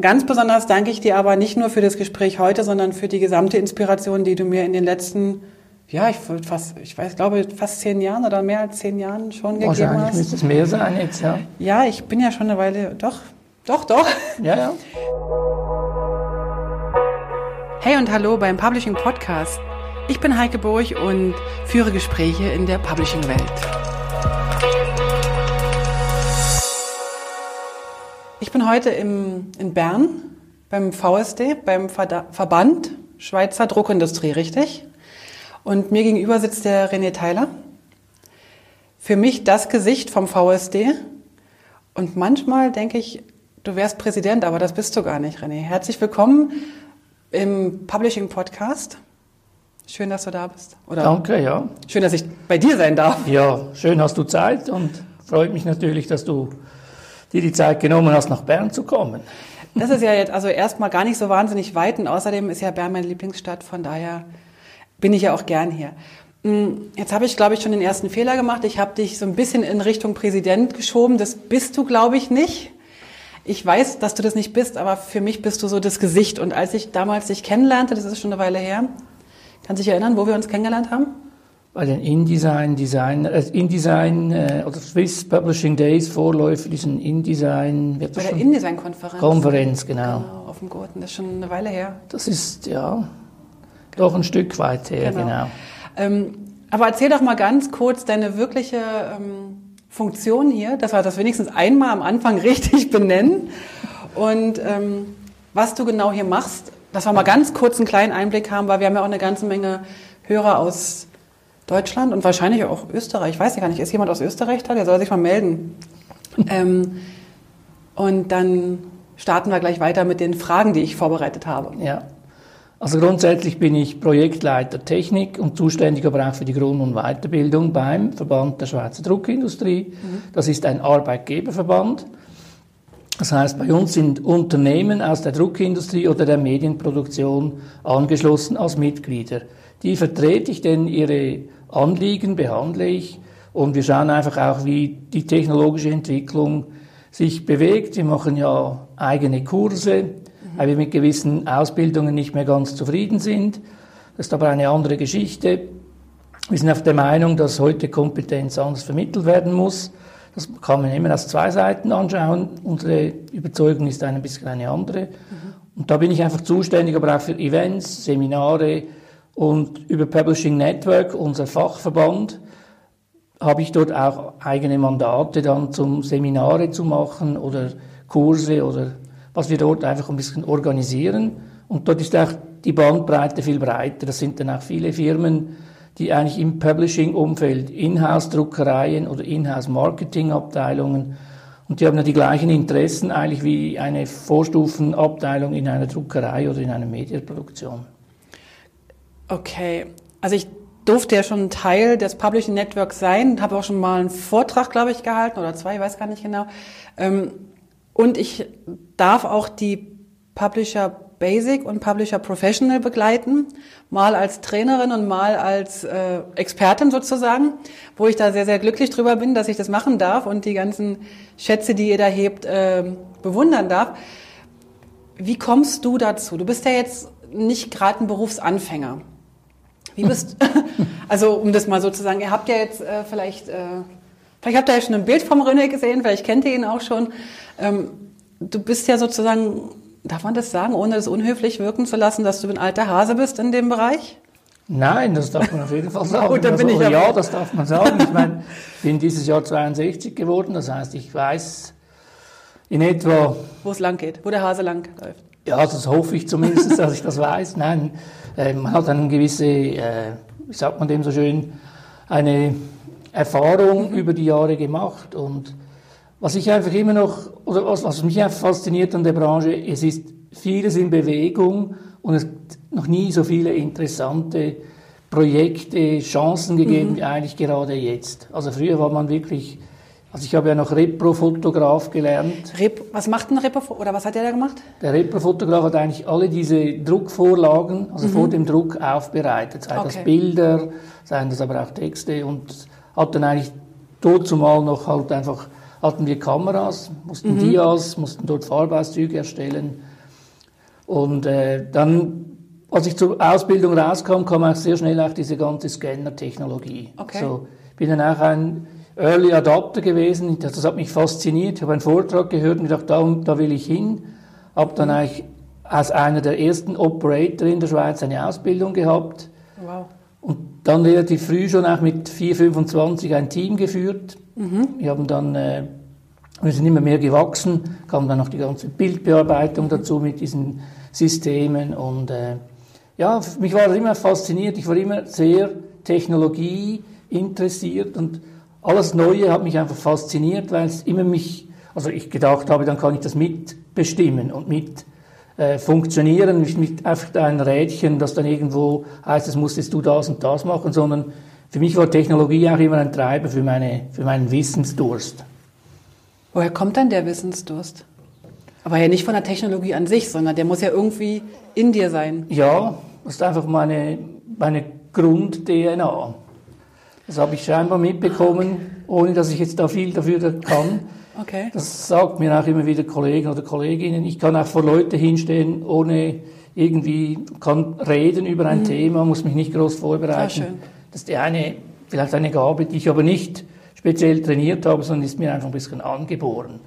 Ganz besonders danke ich dir aber nicht nur für das Gespräch heute, sondern für die gesamte Inspiration, die du mir in den letzten, ja, ich fast, ich weiß, glaube fast zehn Jahren oder mehr als zehn Jahren schon gegeben hast. Müsste es mehr sein jetzt, ja. Ja, ich bin ja schon eine Weile, doch, doch, doch. Ja, ja. Hey und hallo beim Publishing Podcast. Ich bin Heike Burg und führe Gespräche in der Publishing-Welt. Ich bin heute im, in Bern beim VSD, beim Ver Verband Schweizer Druckindustrie, richtig? Und mir gegenüber sitzt der René Theiler. Für mich das Gesicht vom VSD. Und manchmal denke ich, du wärst Präsident, aber das bist du gar nicht, René. Herzlich willkommen im Publishing Podcast. Schön, dass du da bist. Oder Danke, ja. Schön, dass ich bei dir sein darf. Ja, schön hast du Zeit und freut mich natürlich, dass du dir die Zeit genommen hast, nach Bern zu kommen. Das ist ja jetzt also erstmal gar nicht so wahnsinnig weit und außerdem ist ja Bern meine Lieblingsstadt, von daher bin ich ja auch gern hier. Hm, jetzt habe ich, glaube ich, schon den ersten Fehler gemacht. Ich habe dich so ein bisschen in Richtung Präsident geschoben. Das bist du, glaube ich, nicht. Ich weiß, dass du das nicht bist, aber für mich bist du so das Gesicht. Und als ich damals dich kennenlernte, das ist schon eine Weile her, kannst du dich erinnern, wo wir uns kennengelernt haben? Bei den InDesign Design, äh, InDesign äh, oder Swiss Publishing Days Vorläufe diesen InDesign. Bei der InDesign Konferenz. Konferenz, genau. Genau, auf dem Gurten, das ist schon eine Weile her. Das ist ja genau. doch ein Stück weit her, genau. genau. Ähm, aber erzähl doch mal ganz kurz deine wirkliche ähm, Funktion hier, dass wir das wenigstens einmal am Anfang richtig benennen und ähm, was du genau hier machst, dass wir mal ganz kurz einen kleinen Einblick haben, weil wir haben ja auch eine ganze Menge Hörer aus Deutschland und wahrscheinlich auch Österreich. Ich weiß ja gar nicht, ist jemand aus Österreich da? Der soll sich mal melden. ähm, und dann starten wir gleich weiter mit den Fragen, die ich vorbereitet habe. Ja. Also grundsätzlich bin ich Projektleiter Technik und zuständig aber auch für die Grund- und Weiterbildung beim Verband der Schweizer Druckindustrie. Mhm. Das ist ein Arbeitgeberverband. Das heißt, bei uns sind Unternehmen aus der Druckindustrie oder der Medienproduktion angeschlossen als Mitglieder. Die vertrete ich denn ihre Anliegen behandle ich und wir schauen einfach auch, wie die technologische Entwicklung sich bewegt. Wir machen ja eigene Kurse, weil wir mit gewissen Ausbildungen nicht mehr ganz zufrieden sind. Das ist aber eine andere Geschichte. Wir sind auf der Meinung, dass heute Kompetenz anders vermittelt werden muss. Das kann man immer aus zwei Seiten anschauen. Unsere Überzeugung ist ein bisschen eine andere. Mhm. Und da bin ich einfach zuständig, aber auch für Events, Seminare, und über Publishing Network, unser Fachverband, habe ich dort auch eigene Mandate dann zum Seminare zu machen oder Kurse oder was wir dort einfach ein bisschen organisieren. Und dort ist auch die Bandbreite viel breiter. Das sind dann auch viele Firmen, die eigentlich im Publishing-Umfeld Inhouse-Druckereien oder Inhouse-Marketing-Abteilungen und die haben ja die gleichen Interessen eigentlich wie eine Vorstufenabteilung in einer Druckerei oder in einer Medienproduktion. Okay, also ich durfte ja schon Teil des Publishing Networks sein, habe auch schon mal einen Vortrag, glaube ich, gehalten oder zwei, ich weiß gar nicht genau. Ähm, und ich darf auch die Publisher Basic und Publisher Professional begleiten, mal als Trainerin und mal als äh, Expertin sozusagen, wo ich da sehr, sehr glücklich drüber bin, dass ich das machen darf und die ganzen Schätze, die ihr da hebt, äh, bewundern darf. Wie kommst du dazu? Du bist ja jetzt nicht gerade ein Berufsanfänger. Wie bist Also um das mal so zu sagen, ihr habt ja jetzt äh, vielleicht, äh, vielleicht habt ihr ja schon ein Bild vom René gesehen, vielleicht kennt ihr ihn auch schon. Ähm, du bist ja sozusagen, darf man das sagen, ohne es unhöflich wirken zu lassen, dass du ein alter Hase bist in dem Bereich? Nein, das darf man auf jeden Fall sagen. Gut, dann bin also, ich ja, das darf man sagen. Ich meine, bin dieses Jahr 62 geworden, das heißt, ich weiß in etwa... Wo es lang geht, wo der Hase lang läuft. Ja, das hoffe ich zumindest, dass ich das weiß. Nein, äh, man hat eine gewisse, äh, wie sagt man dem so schön, eine Erfahrung über die Jahre gemacht. Und was ich einfach immer noch, oder was, was mich einfach fasziniert an der Branche, es ist vieles in Bewegung und es noch nie so viele interessante Projekte, Chancen gegeben, mhm. wie eigentlich gerade jetzt. Also früher war man wirklich also ich habe ja noch Repro-Fotograf gelernt. Rep was macht ein Repro oder was hat der da gemacht? Der Repro-Fotograf hat eigentlich alle diese Druckvorlagen, also mhm. vor dem Druck aufbereitet, sei okay. das Bilder, seien das aber auch Texte und hat dann eigentlich dort zumal noch halt einfach hatten wir Kameras, mussten mhm. Dias, mussten dort Farbauszüge erstellen Und äh, dann, als ich zur Ausbildung rauskam, kam auch sehr schnell auch diese ganze Scanner-Technologie. Okay. So, bin dann auch ein Early Adapter gewesen. Das, das hat mich fasziniert. Ich habe einen Vortrag gehört und gedacht, da, da will ich hin. Habe dann eigentlich als einer der ersten Operator in der Schweiz eine Ausbildung gehabt. Wow. Und dann relativ früh schon auch mit 4, 25 ein Team geführt. Wir haben dann, äh, wir sind immer mehr gewachsen, kam dann noch die ganze Bildbearbeitung dazu mit diesen Systemen und äh, ja, mich war das immer fasziniert. Ich war immer sehr Technologie interessiert und alles Neue hat mich einfach fasziniert, weil es immer mich, also ich gedacht habe, dann kann ich das mitbestimmen und mit äh, funktionieren, nicht mit einfach ein Rädchen, das dann irgendwo heißt, es musst jetzt du das und das machen, sondern für mich war Technologie auch immer ein Treiber für, meine, für meinen Wissensdurst. Woher kommt dann der Wissensdurst? Aber ja nicht von der Technologie an sich, sondern der muss ja irgendwie in dir sein. Ja, das ist einfach meine, meine Grund-DNA. Das habe ich scheinbar mitbekommen, ohne dass ich jetzt da viel dafür kann. Okay. Das sagt mir auch immer wieder Kollegen oder Kolleginnen. Ich kann auch vor Leute hinstehen, ohne irgendwie, kann reden über ein Thema, muss mich nicht groß vorbereiten. Sehr schön. Das ist die eine, vielleicht eine Gabe, die ich aber nicht speziell trainiert habe, sondern ist mir einfach ein bisschen angeboren.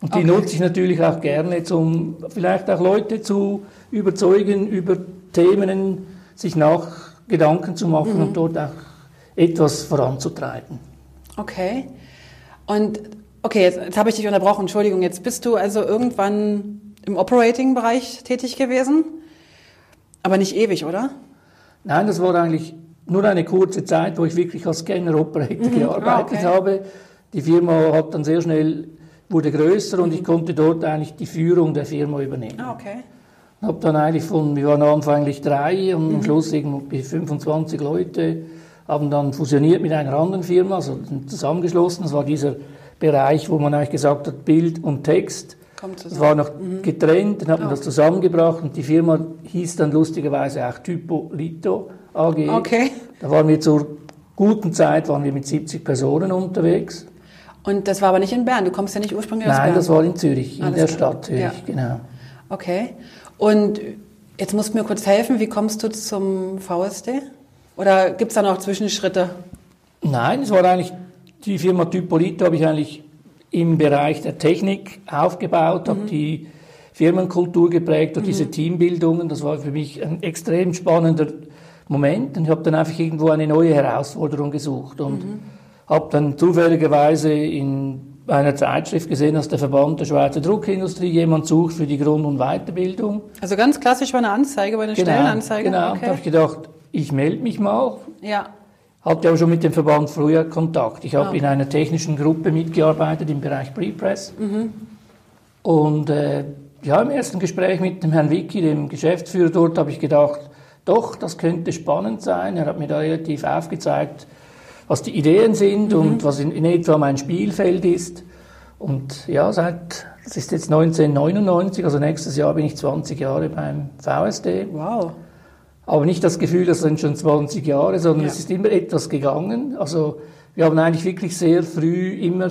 Und die Okay. nutze ich natürlich auch gerne, um vielleicht auch Leute zu überzeugen, über Themen sich nach Gedanken zu machen Mhm. und dort auch etwas voranzutreiben. Okay. Und okay, jetzt, jetzt habe ich dich unterbrochen, Entschuldigung. Jetzt bist du also irgendwann im Operating-Bereich tätig gewesen, aber nicht ewig, oder? Nein, das war eigentlich nur eine kurze Zeit, wo ich wirklich als Scanner-Operator gearbeitet Ah, okay. habe. Die Firma hat dann sehr schnell, wurde größer und ich konnte dort eigentlich die Führung der Firma übernehmen. Ah, okay. Habe dann eigentlich von, wir waren anfänglich drei und am Schluss irgendwie 25 Leute, haben dann fusioniert mit einer anderen Firma, also zusammengeschlossen. Das war dieser Bereich, wo man eigentlich gesagt hat, Bild und Text. Das war noch getrennt, dann hat man das zusammengebracht und die Firma hieß dann lustigerweise auch Typo Lito AG. Okay. Da waren wir zur guten Zeit, waren wir mit 70 Personen unterwegs. Und das war aber nicht in Bern. Du kommst ja nicht ursprünglich aus Nein, Bern. das war in Zürich, in Alles der klar. Stadt Zürich, Ja. genau. Okay. Und jetzt musst du mir kurz helfen. Wie kommst du zum VSD? Oder gibt es da noch Zwischenschritte? Nein, es war eigentlich, die Firma Typolito habe ich eigentlich im Bereich der Technik aufgebaut, habe die Firmenkultur geprägt und diese Teambildungen. Das war für mich ein extrem spannender Moment und ich habe dann einfach irgendwo eine neue Herausforderung gesucht und habe dann zufälligerweise in einer Zeitschrift gesehen, dass der Verband der Schweizer Druckindustrie jemand sucht für die Grund- und Weiterbildung. Also ganz klassisch bei einer Anzeige, bei einer Stellenanzeige. Genau, da habe Okay. ich gedacht, ich melde mich mal, Ja. hatte aber schon mit dem Verband früher Kontakt. Ich habe Ah. in einer technischen Gruppe mitgearbeitet im Bereich Prepress. Und äh, ja, im ersten Gespräch mit dem Herrn Wicki, dem Geschäftsführer dort, habe ich gedacht, doch, das könnte spannend sein. Er hat mir da relativ aufgezeigt, was die Ideen sind und was in, in etwa mein Spielfeld ist. Und ja, seit, das ist jetzt 1999, also nächstes Jahr bin ich 20 Jahre beim VSD. Wow. Aber nicht das Gefühl, das sind schon 20 Jahre, sondern Ja. es ist immer etwas gegangen. Also wir haben eigentlich wirklich sehr früh immer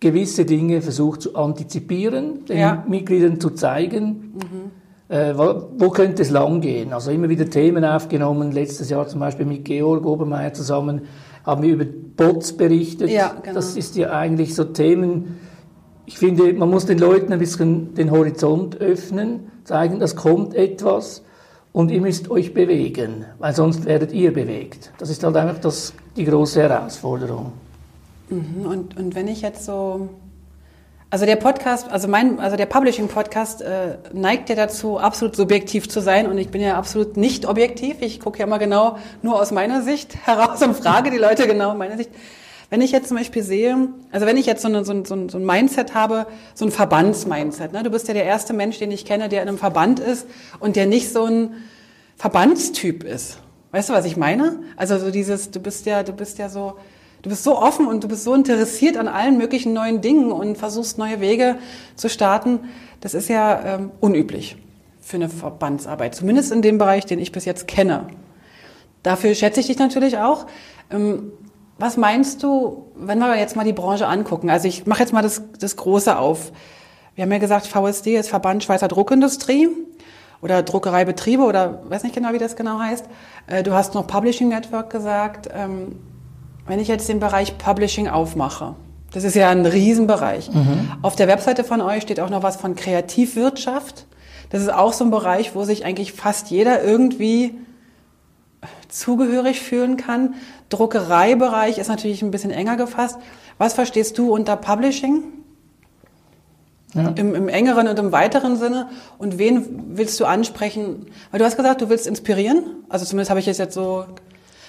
gewisse Dinge versucht zu antizipieren, den Ja. Mitgliedern zu zeigen, äh, wo, wo könnte es lang gehen. Also immer wieder Themen aufgenommen. Letztes Jahr zum Beispiel mit Georg Obermeier zusammen haben wir über Bots berichtet. Ja, genau. Das ist ja eigentlich so Themen, ich finde, man muss den Leuten ein bisschen den Horizont öffnen, zeigen, das kommt etwas und ihr müsst euch bewegen, weil sonst werdet ihr bewegt. Das ist halt einfach das, die große Herausforderung. Mhm. Und, und wenn ich jetzt so. Also der Podcast, also mein, also der Publishing-Podcast äh, neigt ja dazu, absolut subjektiv zu sein und ich bin ja absolut nicht objektiv. Ich gucke ja immer genau nur aus meiner Sicht heraus und frage die Leute genau in meiner Sicht. Wenn ich jetzt zum Beispiel sehe, also wenn ich jetzt so, eine, so, ein, so ein so ein Mindset habe, so ein Verbandsmindset, ne? du bist ja der erste Mensch, den ich kenne, der in einem Verband ist und der nicht so ein Verbandstyp ist. Weißt du, was ich meine? Also so dieses, du bist ja, du bist ja so, du bist so offen und du bist so interessiert an allen möglichen neuen Dingen und versuchst neue Wege zu starten. Das ist ja ähm, unüblich für eine Verbandsarbeit, zumindest in dem Bereich, den ich bis jetzt kenne. Dafür schätze ich dich natürlich auch. Ähm, was meinst du, wenn wir jetzt mal die Branche angucken? Also ich mache jetzt mal das, das Große auf. Wir haben ja gesagt, VSD ist Verband Schweizer Druckindustrie. oder Druckereibetriebe oder weiß nicht genau, wie das genau heißt. Äh, du hast noch Publishing Network gesagt. Wenn ich jetzt den Bereich Publishing aufmache, das ist ja ein Riesenbereich. Mhm. Auf der Webseite von euch steht auch noch was von Kreativwirtschaft. Das ist auch so ein Bereich, wo sich eigentlich fast jeder irgendwie zugehörig fühlen kann. Druckereibereich ist natürlich ein bisschen enger gefasst. Was verstehst du unter Publishing? Ja. Im, Im engeren und im weiteren Sinne. Und wen willst du ansprechen? Weil du hast gesagt, du willst inspirieren. Also zumindest habe ich es jetzt so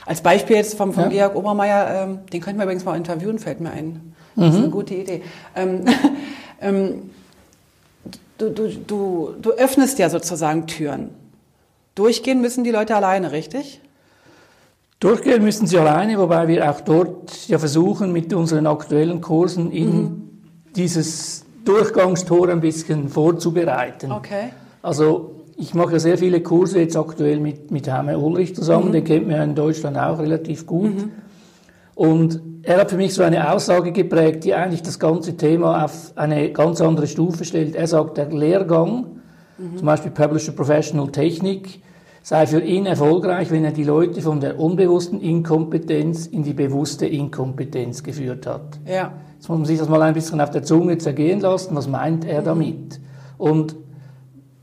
als Beispiel jetzt vom, vom ja. Georg Obermeier, ähm, den könnten wir übrigens mal interviewen, fällt mir ein. Das ist eine mhm. gute Idee. Ähm, ähm, du, du, du, du öffnest ja sozusagen Türen. Durchgehen müssen die Leute alleine, richtig? Durchgehen müssen sie alleine, wobei wir auch dort ja versuchen, mit unseren aktuellen Kursen in mhm. dieses Durchgangstor ein bisschen vorzubereiten. Okay. Also ich mache ja sehr viele Kurse jetzt aktuell mit, mit Heime Ulrich zusammen, mhm. den kennt man ja in Deutschland auch relativ gut. Mhm. Und er hat für mich so eine Aussage geprägt, die eigentlich das ganze Thema auf eine ganz andere Stufe stellt. Er sagt, der Lehrgang, mhm. zum Beispiel Publisher Professional Technik, sei für ihn erfolgreich, wenn er die Leute von der unbewussten Inkompetenz in die bewusste Inkompetenz geführt hat. Ja. Jetzt muss man sich das mal ein bisschen auf der Zunge zergehen lassen. Was meint er damit? Und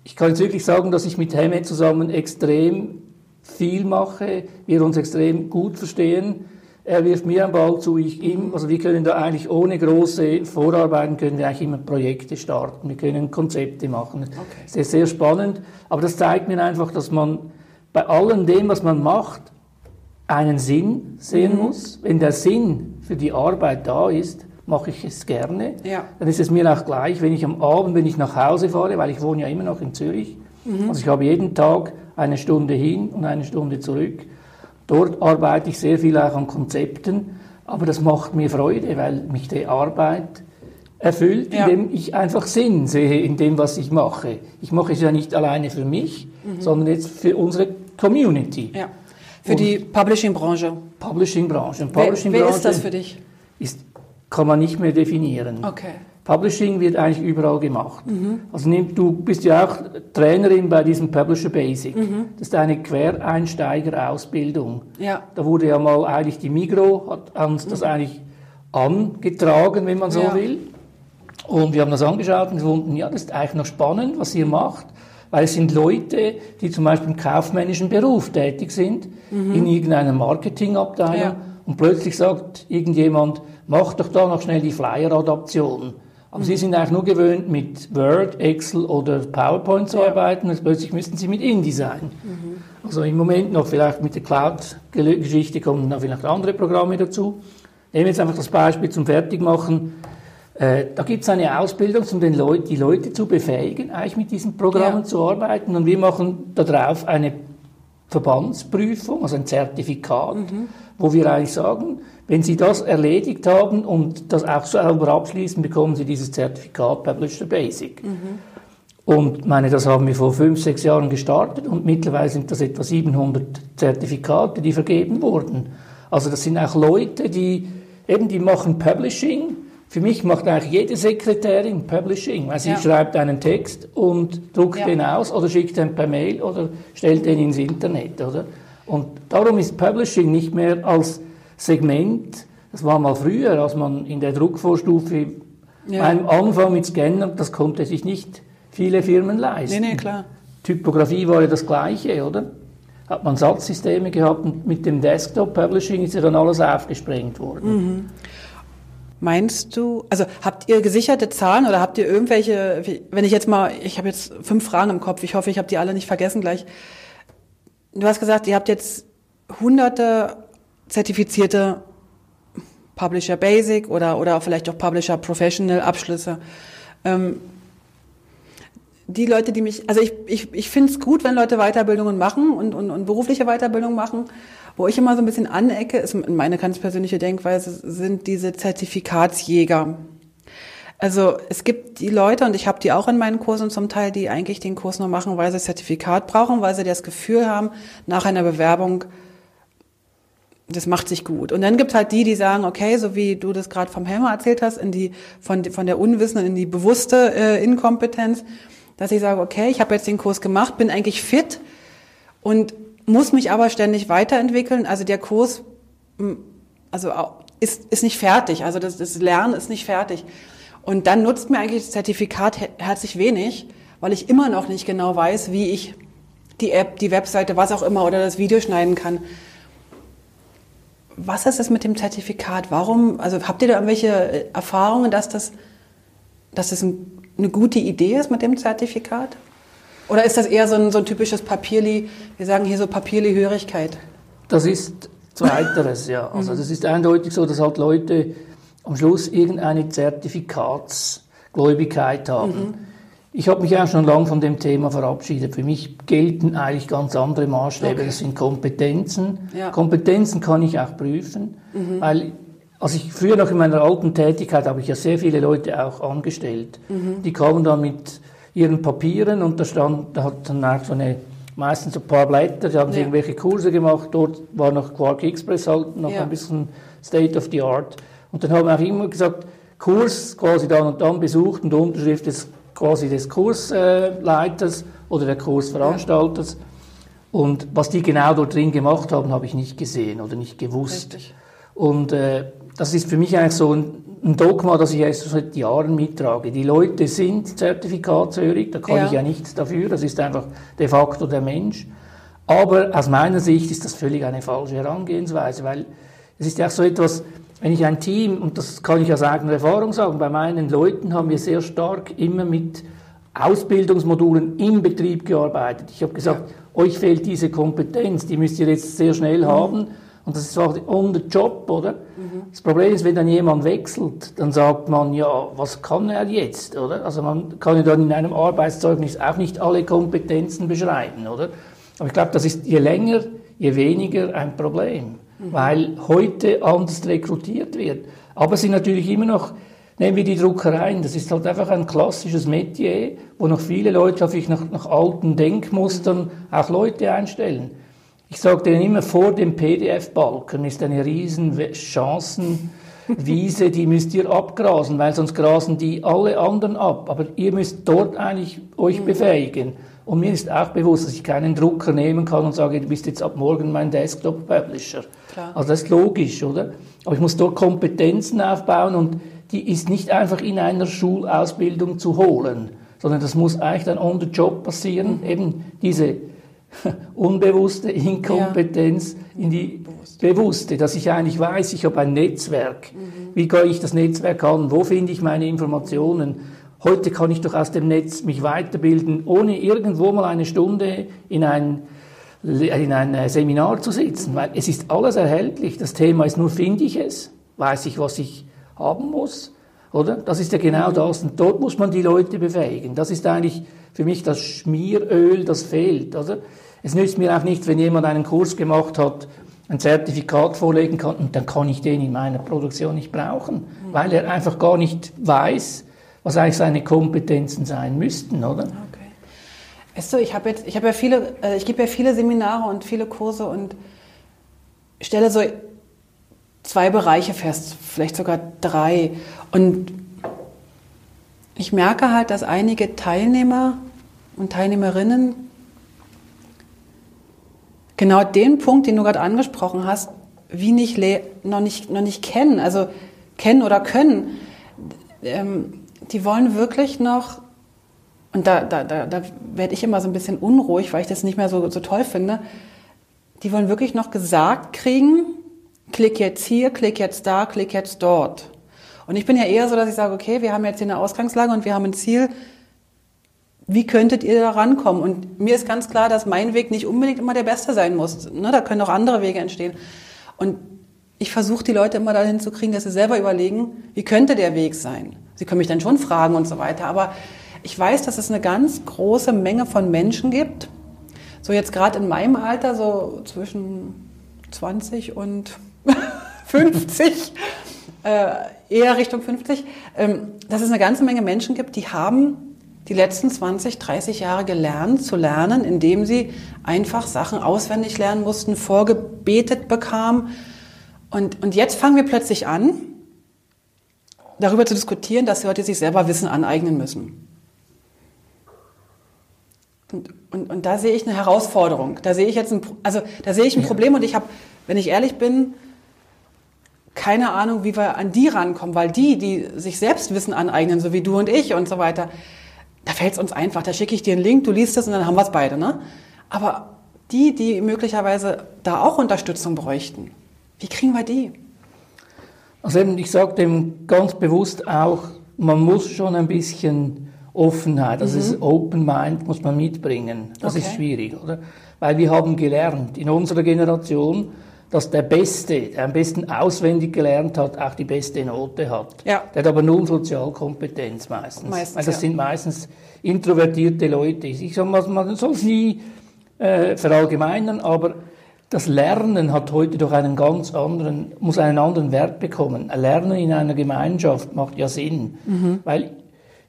ich kann jetzt wirklich sagen, dass ich mit Hemme zusammen extrem viel mache, wir uns extrem gut verstehen. Er wirft mir einen Ball zu, ich ihm. Also wir können da eigentlich ohne große Vorarbeiten können wir eigentlich immer Projekte starten. Wir können Konzepte machen. Okay. Das ist sehr spannend. Aber das zeigt mir einfach, dass man bei allem dem, was man macht, einen Sinn sehen mhm. muss. Wenn der Sinn für die Arbeit da ist, mache ich es gerne. Ja. Dann ist es mir auch gleich, wenn ich am Abend, wenn ich nach Hause fahre, weil ich wohne ja immer noch in Zürich. Mhm. Also ich habe jeden Tag eine Stunde hin und eine Stunde zurück. Dort arbeite ich sehr viel auch an Konzepten, aber das macht mir Freude, weil mich die Arbeit erfüllt, ja. indem ich einfach Sinn sehe in dem, was ich mache. Ich mache es ja nicht alleine für mich, mhm. sondern jetzt für unsere Community. Ja. Für und die Publishing-Branche. Publishing-Branche. Publishing wer, wer ist das für dich? Ist, kann man nicht mehr definieren. Okay. Publishing wird eigentlich überall gemacht. Mhm. Also du bist ja auch Trainerin bei diesem Publisher Basic. Mhm. Das ist eine Quereinsteigerausbildung. Ja. Da wurde ja mal eigentlich die Migro, hat uns das mhm. eigentlich angetragen, wenn man so ja. will. Und wir haben das angeschaut und gefunden, ja, das ist eigentlich noch spannend, was ihr macht. Weil es sind Leute, die zum Beispiel im kaufmännischen Beruf tätig sind, mhm. in irgendeiner Marketingabteilung. Ja. Und plötzlich sagt irgendjemand, mach doch da noch schnell die Flyer-Adaption. Aber Sie sind eigentlich nur gewöhnt, mit Word, Excel oder PowerPoint zu ja. arbeiten und plötzlich müssten Sie mit InDesign. Mhm. Also im Moment noch vielleicht mit der Cloud-Geschichte kommen noch vielleicht andere Programme dazu. Nehmen wir jetzt einfach das Beispiel zum Fertigmachen. Äh, da gibt es eine Ausbildung, um den Leut, die Leute zu befähigen, eigentlich mit diesen Programmen ja. zu arbeiten. Und wir machen darauf eine Verbandsprüfung, also ein Zertifikat, mhm. wo wir eigentlich sagen, wenn Sie das erledigt haben und das auch sauber abschließen, bekommen Sie dieses Zertifikat Publisher Basic. Mhm. Und meine, das haben wir vor fünf, sechs Jahren gestartet und mittlerweile sind das etwa 700 Zertifikate, die vergeben wurden. Also das sind auch Leute, die eben, die machen Publishing. Für mich macht eigentlich jede Sekretärin Publishing, weil sie ja. schreibt einen Text und druckt ja. den aus oder schickt den per Mail oder stellt den ins Internet, oder? Und darum ist Publishing nicht mehr als Segment. Das war mal früher, als man in der Druckvorstufe ja. beim Anfang mit Scanner, das konnte sich nicht viele Firmen leisten. Nee, nee, klar. Typografie war ja das Gleiche, oder? Hat man Satzsysteme gehabt und mit dem Desktop-Publishing ist ja dann alles aufgesprengt worden. Mhm. Meinst du, also habt ihr gesicherte Zahlen oder habt ihr irgendwelche, wenn ich jetzt mal, ich habe jetzt fünf Fragen im Kopf, ich hoffe, ich habe die alle nicht vergessen gleich. Du hast gesagt, ihr habt jetzt hunderte zertifizierte Publisher Basic oder, oder vielleicht auch Publisher Professional Abschlüsse. Ähm, die Leute, die mich, also ich, ich, ich finde es gut, wenn Leute Weiterbildungen machen und, und, und berufliche Weiterbildung machen. Wo ich immer so ein bisschen anecke, ist meine ganz persönliche Denkweise, sind diese Zertifikatsjäger. Also es gibt die Leute, und ich habe die auch in meinen Kursen zum Teil, die eigentlich den Kurs nur machen, weil sie Zertifikat brauchen, weil sie das Gefühl haben, nach einer Bewerbung das macht sich gut. Und dann gibt halt die, die sagen, okay, so wie du das gerade vom Helmer erzählt hast, in die von, von der Unwissen in die bewusste äh, Inkompetenz. Dass ich sage, okay, ich habe jetzt den Kurs gemacht, bin eigentlich fit und muss mich aber ständig weiterentwickeln. Also der Kurs, also ist, ist nicht fertig. Also das, das Lernen ist nicht fertig. Und dann nutzt mir eigentlich das Zertifikat herzlich wenig, weil ich immer noch nicht genau weiß, wie ich die App, die Webseite, was auch immer oder das Video schneiden kann. Was ist das mit dem Zertifikat? Warum, also habt ihr da irgendwelche äh, Erfahrungen, dass das, dass das ein, eine gute Idee ist mit dem Zertifikat? Oder ist das eher so ein, so ein typisches Papierli, wir sagen hier so Papierli-Hörigkeit? Das ist zweiteres, ja. Also das ist eindeutig so, dass halt Leute am Schluss irgendeine Zertifikatsgläubigkeit haben. Mhm. Ich habe mich auch schon lange von dem Thema verabschiedet. Für mich gelten eigentlich ganz andere Maßstäbe. Okay. Das sind Kompetenzen. Ja. Kompetenzen kann ich auch prüfen, mhm. weil also ich früher noch in meiner alten Tätigkeit habe ich ja sehr viele Leute auch angestellt. Mhm. Die kamen dann mit ihren Papieren und da stand, da hat dann auch so eine meistens ein paar Blätter, die haben ja. irgendwelche Kurse gemacht. Dort war noch Quark Express halt noch ja. ein bisschen State of the Art. Und dann haben wir auch immer gesagt, Kurs quasi dann und dann besucht und Unterschrift des quasi des Kursleiters oder der Kursveranstalters. Und was die genau dort drin gemacht haben, habe ich nicht gesehen oder nicht gewusst. Richtig. Und äh, das ist für mich eigentlich so ein, ein Dogma, das ich erst seit Jahren mittrage. Die Leute sind zertifikatshörig, da kann ja. ich ja nichts dafür, das ist einfach de facto der Mensch. Aber aus meiner Sicht ist das völlig eine falsche Herangehensweise, weil es ist ja auch so etwas, wenn ich ein Team, und das kann ich aus eigener Erfahrung sagen, bei meinen Leuten haben wir sehr stark immer mit Ausbildungsmodulen im Betrieb gearbeitet. Ich habe gesagt, ja. euch fehlt diese Kompetenz, die müsst ihr jetzt sehr schnell mhm. haben. Und das ist auch on the job, oder? Mhm. Das Problem ist, wenn dann jemand wechselt, dann sagt man, ja, was kann er jetzt, oder? Also man kann ja dann in einem Arbeitszeugnis auch nicht alle Kompetenzen beschreiben, oder? Aber ich glaube, das ist je länger, je weniger ein Problem weil heute anders rekrutiert wird. Aber es sind natürlich immer noch, nehmen wir die Druckereien, das ist halt einfach ein klassisches Metier, wo noch viele Leute auf nach, nach alten Denkmustern auch Leute einstellen. Ich sage denen immer, vor dem PDF-Balken ist eine riesen Chancenwiese, die müsst ihr abgrasen, weil sonst grasen die alle anderen ab. Aber ihr müsst dort eigentlich euch mhm. befähigen. Und mir ist auch bewusst, dass ich keinen Drucker nehmen kann und sage, du bist jetzt ab morgen mein Desktop-Publisher. Also das ist logisch, oder? Aber ich muss dort Kompetenzen aufbauen und die ist nicht einfach in einer Schulausbildung zu holen, sondern das muss eigentlich dann on the job passieren, mhm. eben diese unbewusste Inkompetenz ja. in die bewusste. bewusste, dass ich eigentlich weiß, ich habe ein Netzwerk. Mhm. Wie gehe ich das Netzwerk an? Wo finde ich meine Informationen? Heute kann ich doch aus dem Netz mich weiterbilden, ohne irgendwo mal eine Stunde in ein, in ein äh, Seminar zu sitzen, weil es ist alles erhältlich. Das Thema ist nur, finde ich es? Weiß ich, was ich haben muss? Oder? Das ist ja genau das. Und dort muss man die Leute befähigen. Das ist eigentlich für mich das Schmieröl, das fehlt. Oder? Es nützt mir auch nicht, wenn jemand einen Kurs gemacht hat, ein Zertifikat vorlegen kann und dann kann ich den in meiner Produktion nicht brauchen, weil er einfach gar nicht weiß, was eigentlich seine Kompetenzen sein müssten, oder? Okay. Weißt du, ich habe jetzt, ich habe ja viele, äh, ich gebe ja viele Seminare und viele Kurse und stelle so zwei Bereiche fest, vielleicht sogar drei. Und ich merke halt, dass einige Teilnehmer und Teilnehmerinnen genau den Punkt, den du gerade angesprochen hast, wie nicht noch nicht noch nicht kennen, also kennen oder können. Ähm, die wollen wirklich noch, und da, da, da, da werde ich immer so ein bisschen unruhig, weil ich das nicht mehr so, so toll finde, die wollen wirklich noch gesagt kriegen, klick jetzt hier, klick jetzt da, klick jetzt dort. Und ich bin ja eher so, dass ich sage, okay, wir haben jetzt hier eine Ausgangslage und wir haben ein Ziel. Wie könntet ihr da rankommen? Und mir ist ganz klar, dass mein Weg nicht unbedingt immer der beste sein muss. Ne, da können auch andere Wege entstehen. Und ich versuche die Leute immer dahin zu kriegen, dass sie selber überlegen, wie könnte der Weg sein? Sie können mich dann schon fragen und so weiter. Aber ich weiß, dass es eine ganz große Menge von Menschen gibt. So jetzt gerade in meinem Alter, so zwischen 20 und 50, äh, eher Richtung 50, ähm, dass es eine ganze Menge Menschen gibt, die haben die letzten 20, 30 Jahre gelernt zu lernen, indem sie einfach Sachen auswendig lernen mussten, vorgebetet bekamen. Und, und jetzt fangen wir plötzlich an, darüber zu diskutieren, dass Leute sich selber Wissen aneignen müssen. Und, und, und da sehe ich eine Herausforderung. Da sehe ich jetzt ein, also da sehe ich ein Problem und ich habe, wenn ich ehrlich bin, keine Ahnung, wie wir an die rankommen, weil die, die sich selbst Wissen aneignen, so wie du und ich und so weiter, da fällt es uns einfach. Da schicke ich dir einen Link, du liest es und dann haben wir es beide. Ne? Aber die, die möglicherweise da auch Unterstützung bräuchten, wie kriegen wir die? Also eben, ich sage dem ganz bewusst auch, man muss schon ein bisschen Offenheit, also mhm. Open Mind muss man mitbringen. Das okay. ist schwierig, oder? Weil wir haben gelernt in unserer Generation, dass der Beste, der am besten auswendig gelernt hat, auch die beste Note hat. Ja. Der hat aber null Sozialkompetenz meistens. meistens Weil das ja. sind meistens introvertierte Leute. Ich sage mal, man soll es nie äh, verallgemeinern, aber das Lernen hat heute doch einen ganz anderen, muss einen anderen Wert bekommen. Lernen in einer Gemeinschaft macht ja Sinn. Mhm. Weil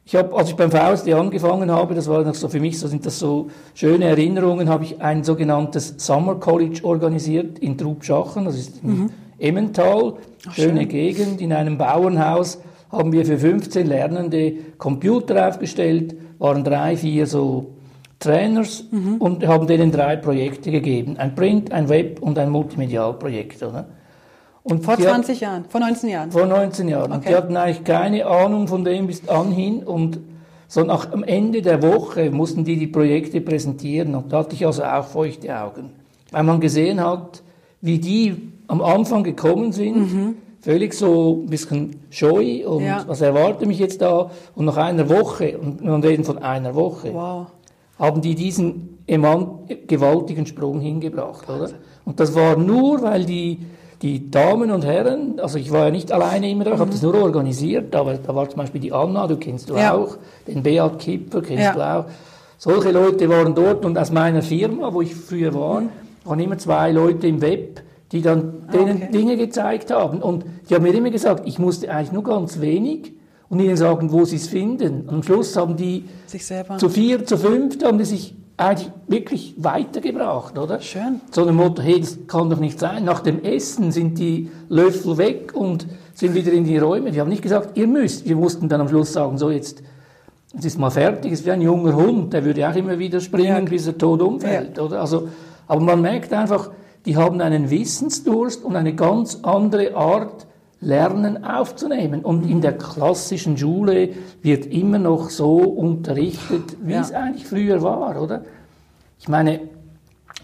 ich habe, als ich beim VSD angefangen habe, das war noch so für mich, so sind das so schöne Erinnerungen, habe ich ein sogenanntes Summer College organisiert in Trubschachen, das ist mhm. Emmental, Ach, schöne schön. Gegend, in einem Bauernhaus haben wir für 15 Lernende Computer aufgestellt, waren drei, vier so Trainers mhm. und haben denen drei Projekte gegeben, ein Print, ein Web und ein Multimedialprojekt, oder? Und vor 20 Jahren, vor 19 Jahren? Vor 19 Jahren. Okay. Und die hatten eigentlich keine Ahnung von dem bis anhin und so nach am Ende der Woche mussten die die Projekte präsentieren und da hatte ich also auch feuchte Augen. Weil man gesehen hat, wie die am Anfang gekommen sind, mhm. völlig so ein bisschen scheu und ja. was erwartet mich jetzt da und nach einer Woche, und wir reden von einer Woche, wow. haben die diesen gewaltigen Sprung hingebracht, oder? Und das war nur, weil die die Damen und Herren, also ich war ja nicht alleine immer da, ich habe das nur organisiert, aber da war zum Beispiel die Anna, du kennst du ja. auch, den Beat Kipper kennst ja. du auch. Solche Leute waren dort und aus meiner Firma, wo ich früher war, mhm. waren immer zwei Leute im Web, die dann denen okay. Dinge gezeigt haben. Und die haben mir immer gesagt, ich musste eigentlich nur ganz wenig und ihnen sagen, wo sie es finden. Und am Schluss haben die zu vier, zu fünf, haben die sich eigentlich wirklich weitergebracht, oder? Schön. So ein Motto, hey, das kann doch nicht sein. Nach dem Essen sind die Löffel weg und sind wieder in die Räume. Wir haben nicht gesagt, ihr müsst. Wir mussten dann am Schluss sagen, so jetzt, es ist mal fertig. Es ist wie ein junger Hund, der würde auch immer wieder springen, ja. bis er tot umfällt, ja. oder? Also, aber man merkt einfach, die haben einen Wissensdurst und eine ganz andere Art, Lernen aufzunehmen. Und in der klassischen Schule wird immer noch so unterrichtet, wie ja. es eigentlich früher war, oder? Ich meine,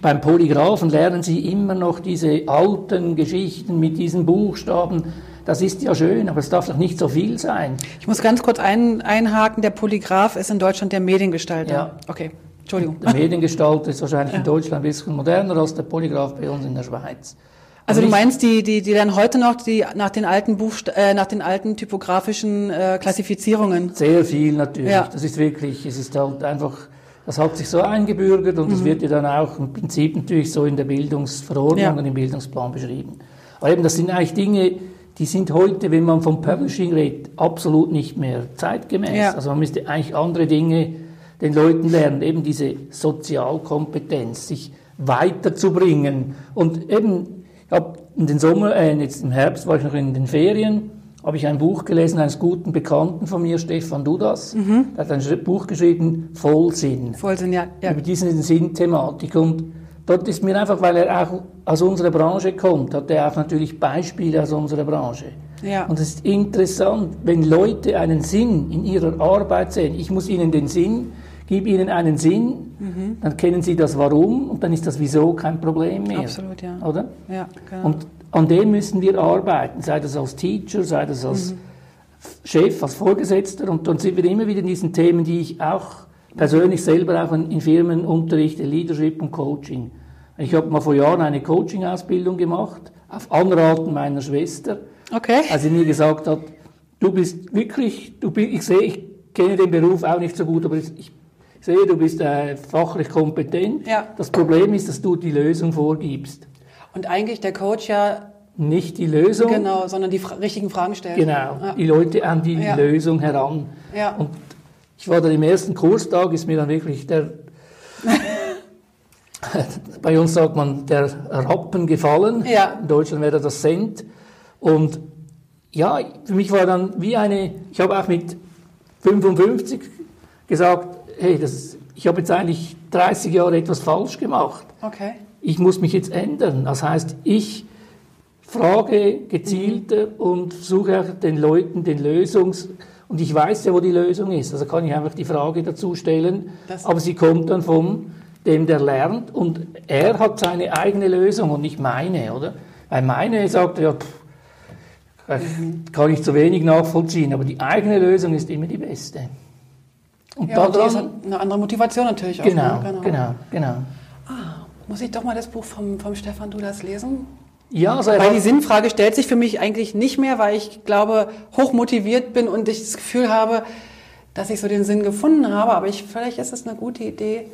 beim Polygraphen lernen Sie immer noch diese alten Geschichten mit diesen Buchstaben. Das ist ja schön, aber es darf doch nicht so viel sein. Ich muss ganz kurz ein, einhaken. Der Polygraph ist in Deutschland der Mediengestalter. Ja. Okay, Entschuldigung. Der Mediengestalter ist wahrscheinlich ja. in Deutschland ein bisschen moderner als der Polygraph bei uns in der Schweiz. Also du meinst, die, die, die dann heute noch die nach den alten Buchst äh, nach den alten typografischen äh, Klassifizierungen? Sehr viel natürlich. Ja. Das ist wirklich, es ist halt einfach, das hat sich so eingebürgert und mhm. das wird ja dann auch im Prinzip natürlich so in der Bildungsverordnung ja. und im Bildungsplan beschrieben. Aber eben, das sind eigentlich Dinge, die sind heute, wenn man vom Publishing redet, absolut nicht mehr zeitgemäß. Ja. Also man müsste eigentlich andere Dinge den Leuten lernen, eben diese Sozialkompetenz, sich weiterzubringen und eben habe in den Sommer, äh, jetzt im Herbst war ich noch in den Ferien, habe ich ein Buch gelesen eines guten Bekannten von mir, Stefan Dudas. Mhm. Der hat ein Buch geschrieben, Vollsinn. Vollsinn, ja. ja. Über diese Sinnthematik. Und dort ist mir einfach, weil er auch aus unserer Branche kommt, hat er auch natürlich Beispiele aus unserer Branche. Ja. Und es ist interessant, wenn Leute einen Sinn in ihrer Arbeit sehen. Ich muss ihnen den Sinn gib ihnen einen Sinn, mhm. dann kennen sie das Warum und dann ist das Wieso kein Problem mehr. Absolut, ja. Oder? Ja, genau. Und an dem müssen wir arbeiten, sei das als Teacher, sei das als mhm. Chef, als Vorgesetzter. Und dann sind wir immer wieder in diesen Themen, die ich auch persönlich selber auch in Firmen unterrichte, Leadership und Coaching. Ich habe mal vor Jahren eine Coaching-Ausbildung gemacht, auf Anraten meiner Schwester. Okay. Als sie mir gesagt hat, du bist wirklich, du, ich sehe, ich kenne den Beruf auch nicht so gut, aber ich ich sehe, du bist äh, fachlich kompetent. Ja. Das Problem ist, dass du die Lösung vorgibst. Und eigentlich der Coach ja nicht die Lösung. Genau, sondern die fra richtigen Fragen stellt. Genau, ja. die Leute an die ja. Lösung heran. Ja. Und ich war dann im ersten Kurstag, ist mir dann wirklich der, bei uns sagt man, der Rappen gefallen. Ja. In Deutschland wäre das Cent. Und ja, für mich war dann wie eine, ich habe auch mit 55 gesagt, hey, das, ich habe jetzt eigentlich 30 Jahre etwas falsch gemacht. Okay. Ich muss mich jetzt ändern. Das heißt, ich frage gezielter mhm. und suche den Leuten den Lösungs... Und ich weiß ja, wo die Lösung ist. Also kann ich einfach die Frage dazu stellen. Das aber sie kommt dann von dem, der lernt. Und er hat seine eigene Lösung und nicht meine, oder? Weil meine sagt, ja, pff, mhm. kann ich zu wenig nachvollziehen. Aber die eigene Lösung ist immer die beste. Und ja, daran, und eine andere Motivation natürlich auch. Genau, ne? genau, genau. genau. Ah, muss ich doch mal das Buch vom, vom Stefan Dudas lesen? Ja, also weil die Sinnfrage stellt sich für mich eigentlich nicht mehr, weil ich glaube, hoch motiviert bin und ich das Gefühl habe, dass ich so den Sinn gefunden habe. Aber ich, vielleicht ist es eine gute Idee.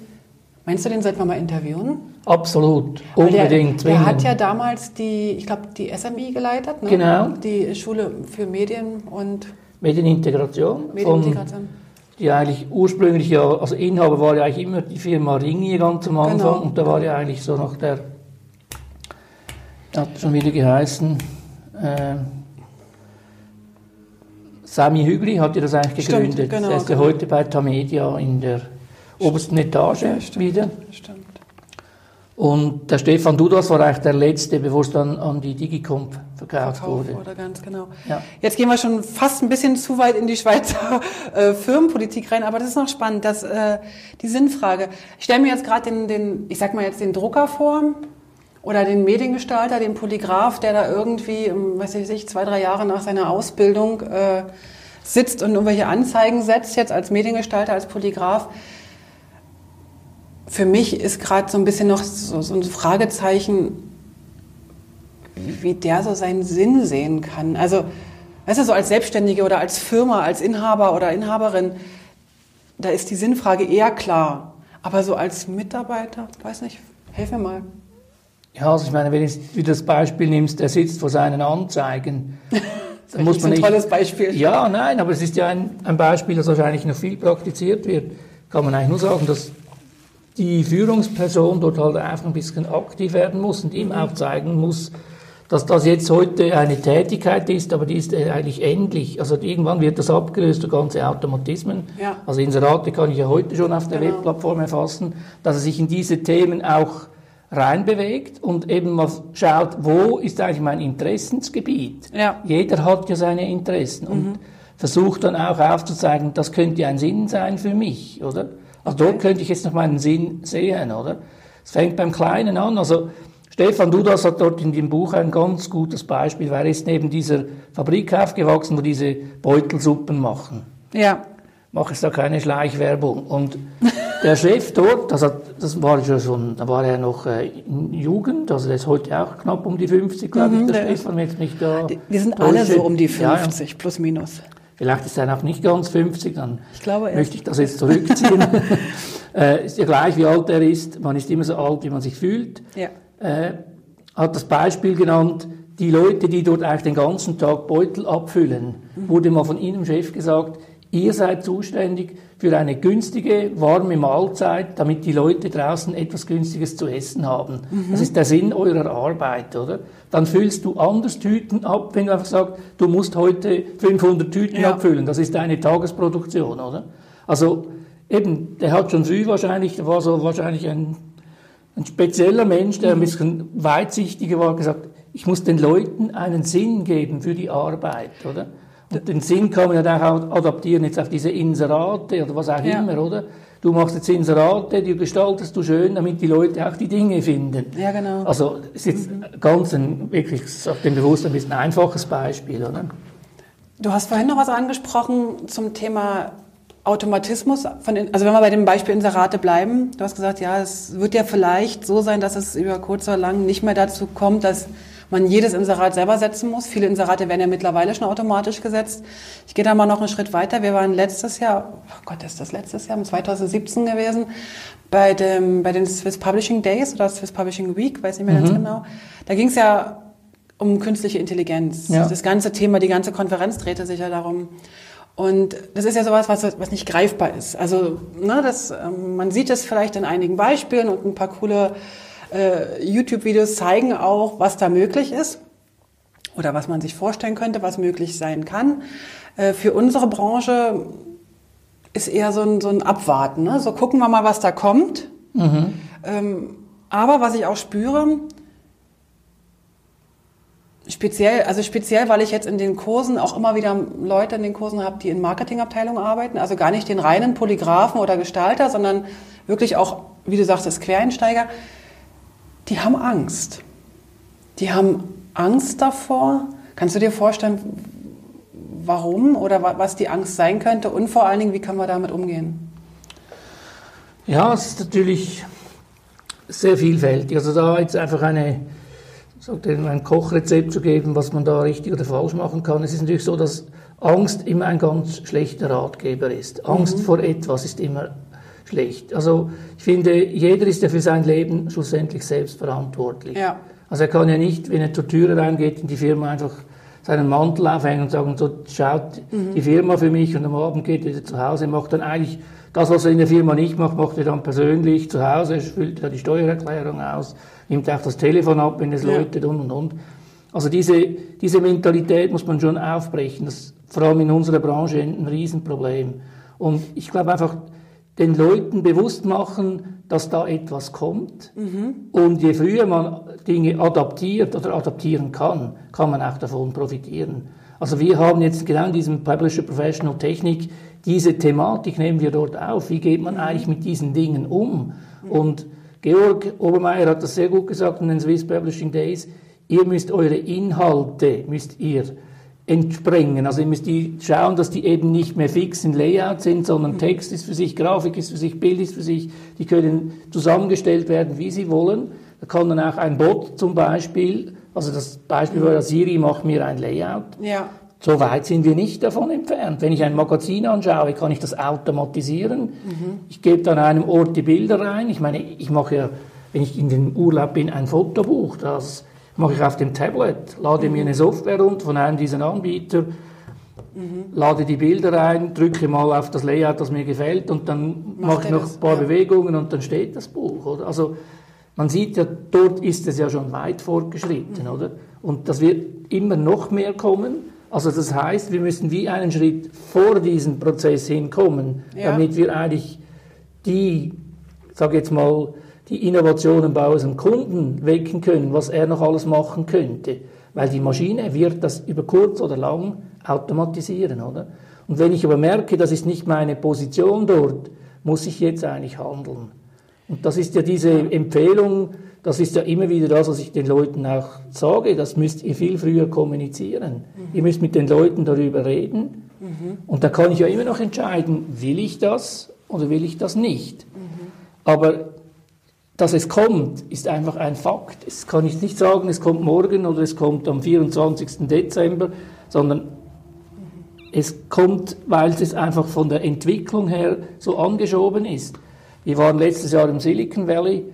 Meinst du, den sollten wir mal interviewen? Absolut, unbedingt. Der, der, hat ja damals die, ich glaube, die SMI geleitet, ne? genau. die Schule für Medien und Medienintegration. Medienintegration. Die eigentlich ursprünglich ja, also Inhaber war ja eigentlich immer die Firma Ringier ganz am Anfang genau. und da war ja eigentlich so noch der hat schon wieder geheißen, äh, Sami Hügli hat ja das eigentlich gegründet. Stimmt, genau, er ist ja genau. heute bei Tamedia in der obersten Etage ja, stimmt, wieder. Stimmt. Und der Stefan Dudas war eigentlich der Letzte, bevor es dann an die Digicomp verkauft, verkauft wurde. Oder ganz genau. Ja. Jetzt gehen wir schon fast ein bisschen zu weit in die Schweizer äh, Firmenpolitik rein, aber das ist noch spannend, dass äh, die Sinnfrage. Ich stelle mir jetzt gerade den, den, ich sag mal jetzt den Drucker vor, oder den Mediengestalter, den Polygraph, der da irgendwie, ähm, weiß ich, zwei, drei Jahre nach seiner Ausbildung äh, sitzt und irgendwelche Anzeigen setzt, jetzt als Mediengestalter, als Polygraph. Für mich ist gerade so ein bisschen noch so, so ein Fragezeichen, wie der so seinen Sinn sehen kann. Also, weißt du, so als Selbstständige oder als Firma, als Inhaber oder Inhaberin, da ist die Sinnfrage eher klar. Aber so als Mitarbeiter, weiß nicht, helf mir mal. Ja, also ich meine, wenn du das Beispiel nimmst, der sitzt vor seinen Anzeigen, dann muss man nicht... ein tolles Beispiel. Ja, nein, aber es ist ja ein, ein Beispiel, das wahrscheinlich noch viel praktiziert wird. Kann man eigentlich nur sagen, dass die Führungsperson dort halt einfach ein bisschen aktiv werden muss und ihm auch zeigen muss, dass das jetzt heute eine Tätigkeit ist, aber die ist eigentlich endlich. Also irgendwann wird das abgelöst durch ganze Automatismen. Ja. Also Inserate kann ich ja heute schon auf der genau. Webplattform erfassen, dass er sich in diese Themen auch reinbewegt und eben mal schaut, wo ist eigentlich mein Interessensgebiet. Ja. Jeder hat ja seine Interessen und mhm. versucht dann auch aufzuzeigen, das könnte ein Sinn sein für mich, oder? Also okay. dort könnte ich jetzt noch meinen Sinn sehen, oder? Es fängt beim Kleinen an, also Stefan Dudas hat dort in dem Buch ein ganz gutes Beispiel, weil er ist neben dieser Fabrik aufgewachsen, wo diese Beutelsuppen machen. Ja. Mache ich da keine Schleichwerbung. Und der Chef dort, das, hat, das war schon, da war er noch äh, in Jugend, also der ist heute auch knapp um die 50, glaube mhm, ich, der, der Stefan, jetzt nicht da. Die sind alle so um die 50, ja, plus minus. Vielleicht ist er noch nicht ganz 50, dann ich glaube, möchte ich das jetzt zurückziehen. äh, ist ja gleich, wie alt er ist, man ist immer so alt, wie man sich fühlt. Ja. Äh, hat das Beispiel genannt, die Leute, die dort eigentlich den ganzen Tag Beutel abfüllen, mhm. wurde mal von Ihnen, Chef, gesagt, Ihr seid zuständig für eine günstige, warme Mahlzeit, damit die Leute draußen etwas Günstiges zu essen haben. Mhm. Das ist der Sinn eurer Arbeit, oder? Dann füllst du anders Tüten ab, wenn du einfach sagst, du musst heute 500 Tüten ja. abfüllen. Das ist deine Tagesproduktion, oder? Also eben, der hat schon früh wahrscheinlich, der war so wahrscheinlich ein, ein spezieller Mensch, der ein bisschen weitsichtiger war, gesagt, ich muss den Leuten einen Sinn geben für die Arbeit, oder? Und den Sinn kann man ja auch adaptieren jetzt auf diese Inserate oder was auch ja. immer, oder? Du machst jetzt Inserate, die gestaltest du schön, damit die Leute auch die Dinge finden. Ja, genau. Also, es ist jetzt mhm. ganz ein, wirklich, auf dem Bewusstsein ein bisschen einfaches Beispiel, oder? Du hast vorhin noch was angesprochen zum Thema Automatismus. Von, also wenn wir bei dem Beispiel Inserate bleiben, du hast gesagt, ja, es wird ja vielleicht so sein, dass es über kurz oder lang nicht mehr dazu kommt, dass man jedes Inserat selber setzen muss. Viele Inserate werden ja mittlerweile schon automatisch gesetzt. Ich gehe da mal noch einen Schritt weiter. Wir waren letztes Jahr, oh Gott, ist das letztes Jahr, 2017 gewesen, bei, dem, bei den Swiss Publishing Days oder Swiss Publishing Week, weiß nicht mehr mhm. ganz genau. Da ging es ja um künstliche Intelligenz. Ja. Das ganze Thema, die ganze Konferenz drehte sich ja darum. Und das ist ja sowas, was, was nicht greifbar ist. Also ne, das, ähm, man sieht es vielleicht in einigen Beispielen und ein paar coole äh, YouTube-Videos zeigen auch, was da möglich ist oder was man sich vorstellen könnte, was möglich sein kann. Äh, für unsere Branche ist eher so ein, so ein Abwarten. Ne? So gucken wir mal, was da kommt. Mhm. Ähm, aber was ich auch spüre, speziell, also speziell, weil ich jetzt in den Kursen auch immer wieder Leute in den Kursen habe, die in Marketingabteilungen arbeiten, also gar nicht den reinen Polygraphen oder Gestalter, sondern wirklich auch, wie du sagst, das Quereinsteiger, die haben Angst. Die haben Angst davor. Kannst du dir vorstellen, warum oder was die Angst sein könnte und vor allen Dingen, wie können wir damit umgehen? Ja, es ist natürlich sehr vielfältig. Also da jetzt einfach eine, ein Kochrezept zu geben, was man da richtig oder falsch machen kann. Es ist natürlich so, dass Angst immer ein ganz schlechter Ratgeber ist. Angst mhm. vor etwas ist immer schlecht. Also ich finde, jeder ist ja für sein Leben schlussendlich selbst verantwortlich. Ja. Also er kann ja nicht, wenn er zur Tür reingeht in die Firma, einfach seinen Mantel aufhängen und sagen, so schaut mhm. die Firma für mich und am Abend geht er zu Hause, macht dann eigentlich das, was er in der Firma nicht macht, macht er dann persönlich zu Hause, füllt ja die Steuererklärung aus, nimmt auch das Telefon ab, wenn es ja. läutet und und und. Also diese, diese Mentalität muss man schon aufbrechen. Das ist vor allem in unserer Branche ein Riesenproblem. Und ich glaube einfach, den Leuten bewusst machen, dass da etwas kommt. Mhm. Und je früher man Dinge adaptiert oder adaptieren kann, kann man auch davon profitieren. Also wir haben jetzt genau in diesem Publisher Professional Technik diese Thematik nehmen wir dort auf. Wie geht man eigentlich mit diesen Dingen um? Mhm. Und Georg Obermeier hat das sehr gut gesagt in den Swiss Publishing Days. Ihr müsst eure Inhalte, müsst ihr entsprengen. Also ihr müsst die schauen, dass die eben nicht mehr fix in Layout sind, sondern mhm. Text ist für sich, Grafik ist für sich, Bild ist für sich. Die können zusammengestellt werden, wie sie wollen. Da kann dann auch ein Bot zum Beispiel, also das Beispiel war, Siri macht mir ein Layout. Ja. So weit sind wir nicht davon entfernt. Wenn ich ein Magazin anschaue, kann ich das automatisieren. Mhm. Ich gebe an einem Ort die Bilder rein. Ich meine, ich mache ja, wenn ich in den Urlaub bin, ein Fotobuch. Das mache ich auf dem Tablet, lade mir eine Software runter von einem dieser Anbieter, mhm. lade die Bilder rein, drücke mal auf das Layout, das mir gefällt und dann Macht mache ich noch das? ein paar ja. Bewegungen und dann steht das Buch. Oder? Also man sieht ja, dort ist es ja schon weit fortgeschritten, mhm. oder? Und das wird immer noch mehr kommen. Also das heißt, wir müssen wie einen Schritt vor diesen Prozess hinkommen, ja. damit wir eigentlich die, sage jetzt mal, die Innovationen bei unserem Kunden wecken können, was er noch alles machen könnte. Weil die Maschine wird das über kurz oder lang automatisieren, oder? Und wenn ich aber merke, das ist nicht meine Position dort, muss ich jetzt eigentlich handeln. Und das ist ja diese Empfehlung, das ist ja immer wieder das, was ich den Leuten auch sage, das müsst ihr viel früher kommunizieren. Mhm. Ihr müsst mit den Leuten darüber reden. Mhm. Und da kann ich ja immer noch entscheiden, will ich das oder will ich das nicht. Mhm. Aber dass es kommt, ist einfach ein Fakt. Es kann ich nicht sagen, es kommt morgen oder es kommt am 24. Dezember, sondern es kommt, weil es einfach von der Entwicklung her so angeschoben ist. Wir waren letztes Jahr im Silicon Valley,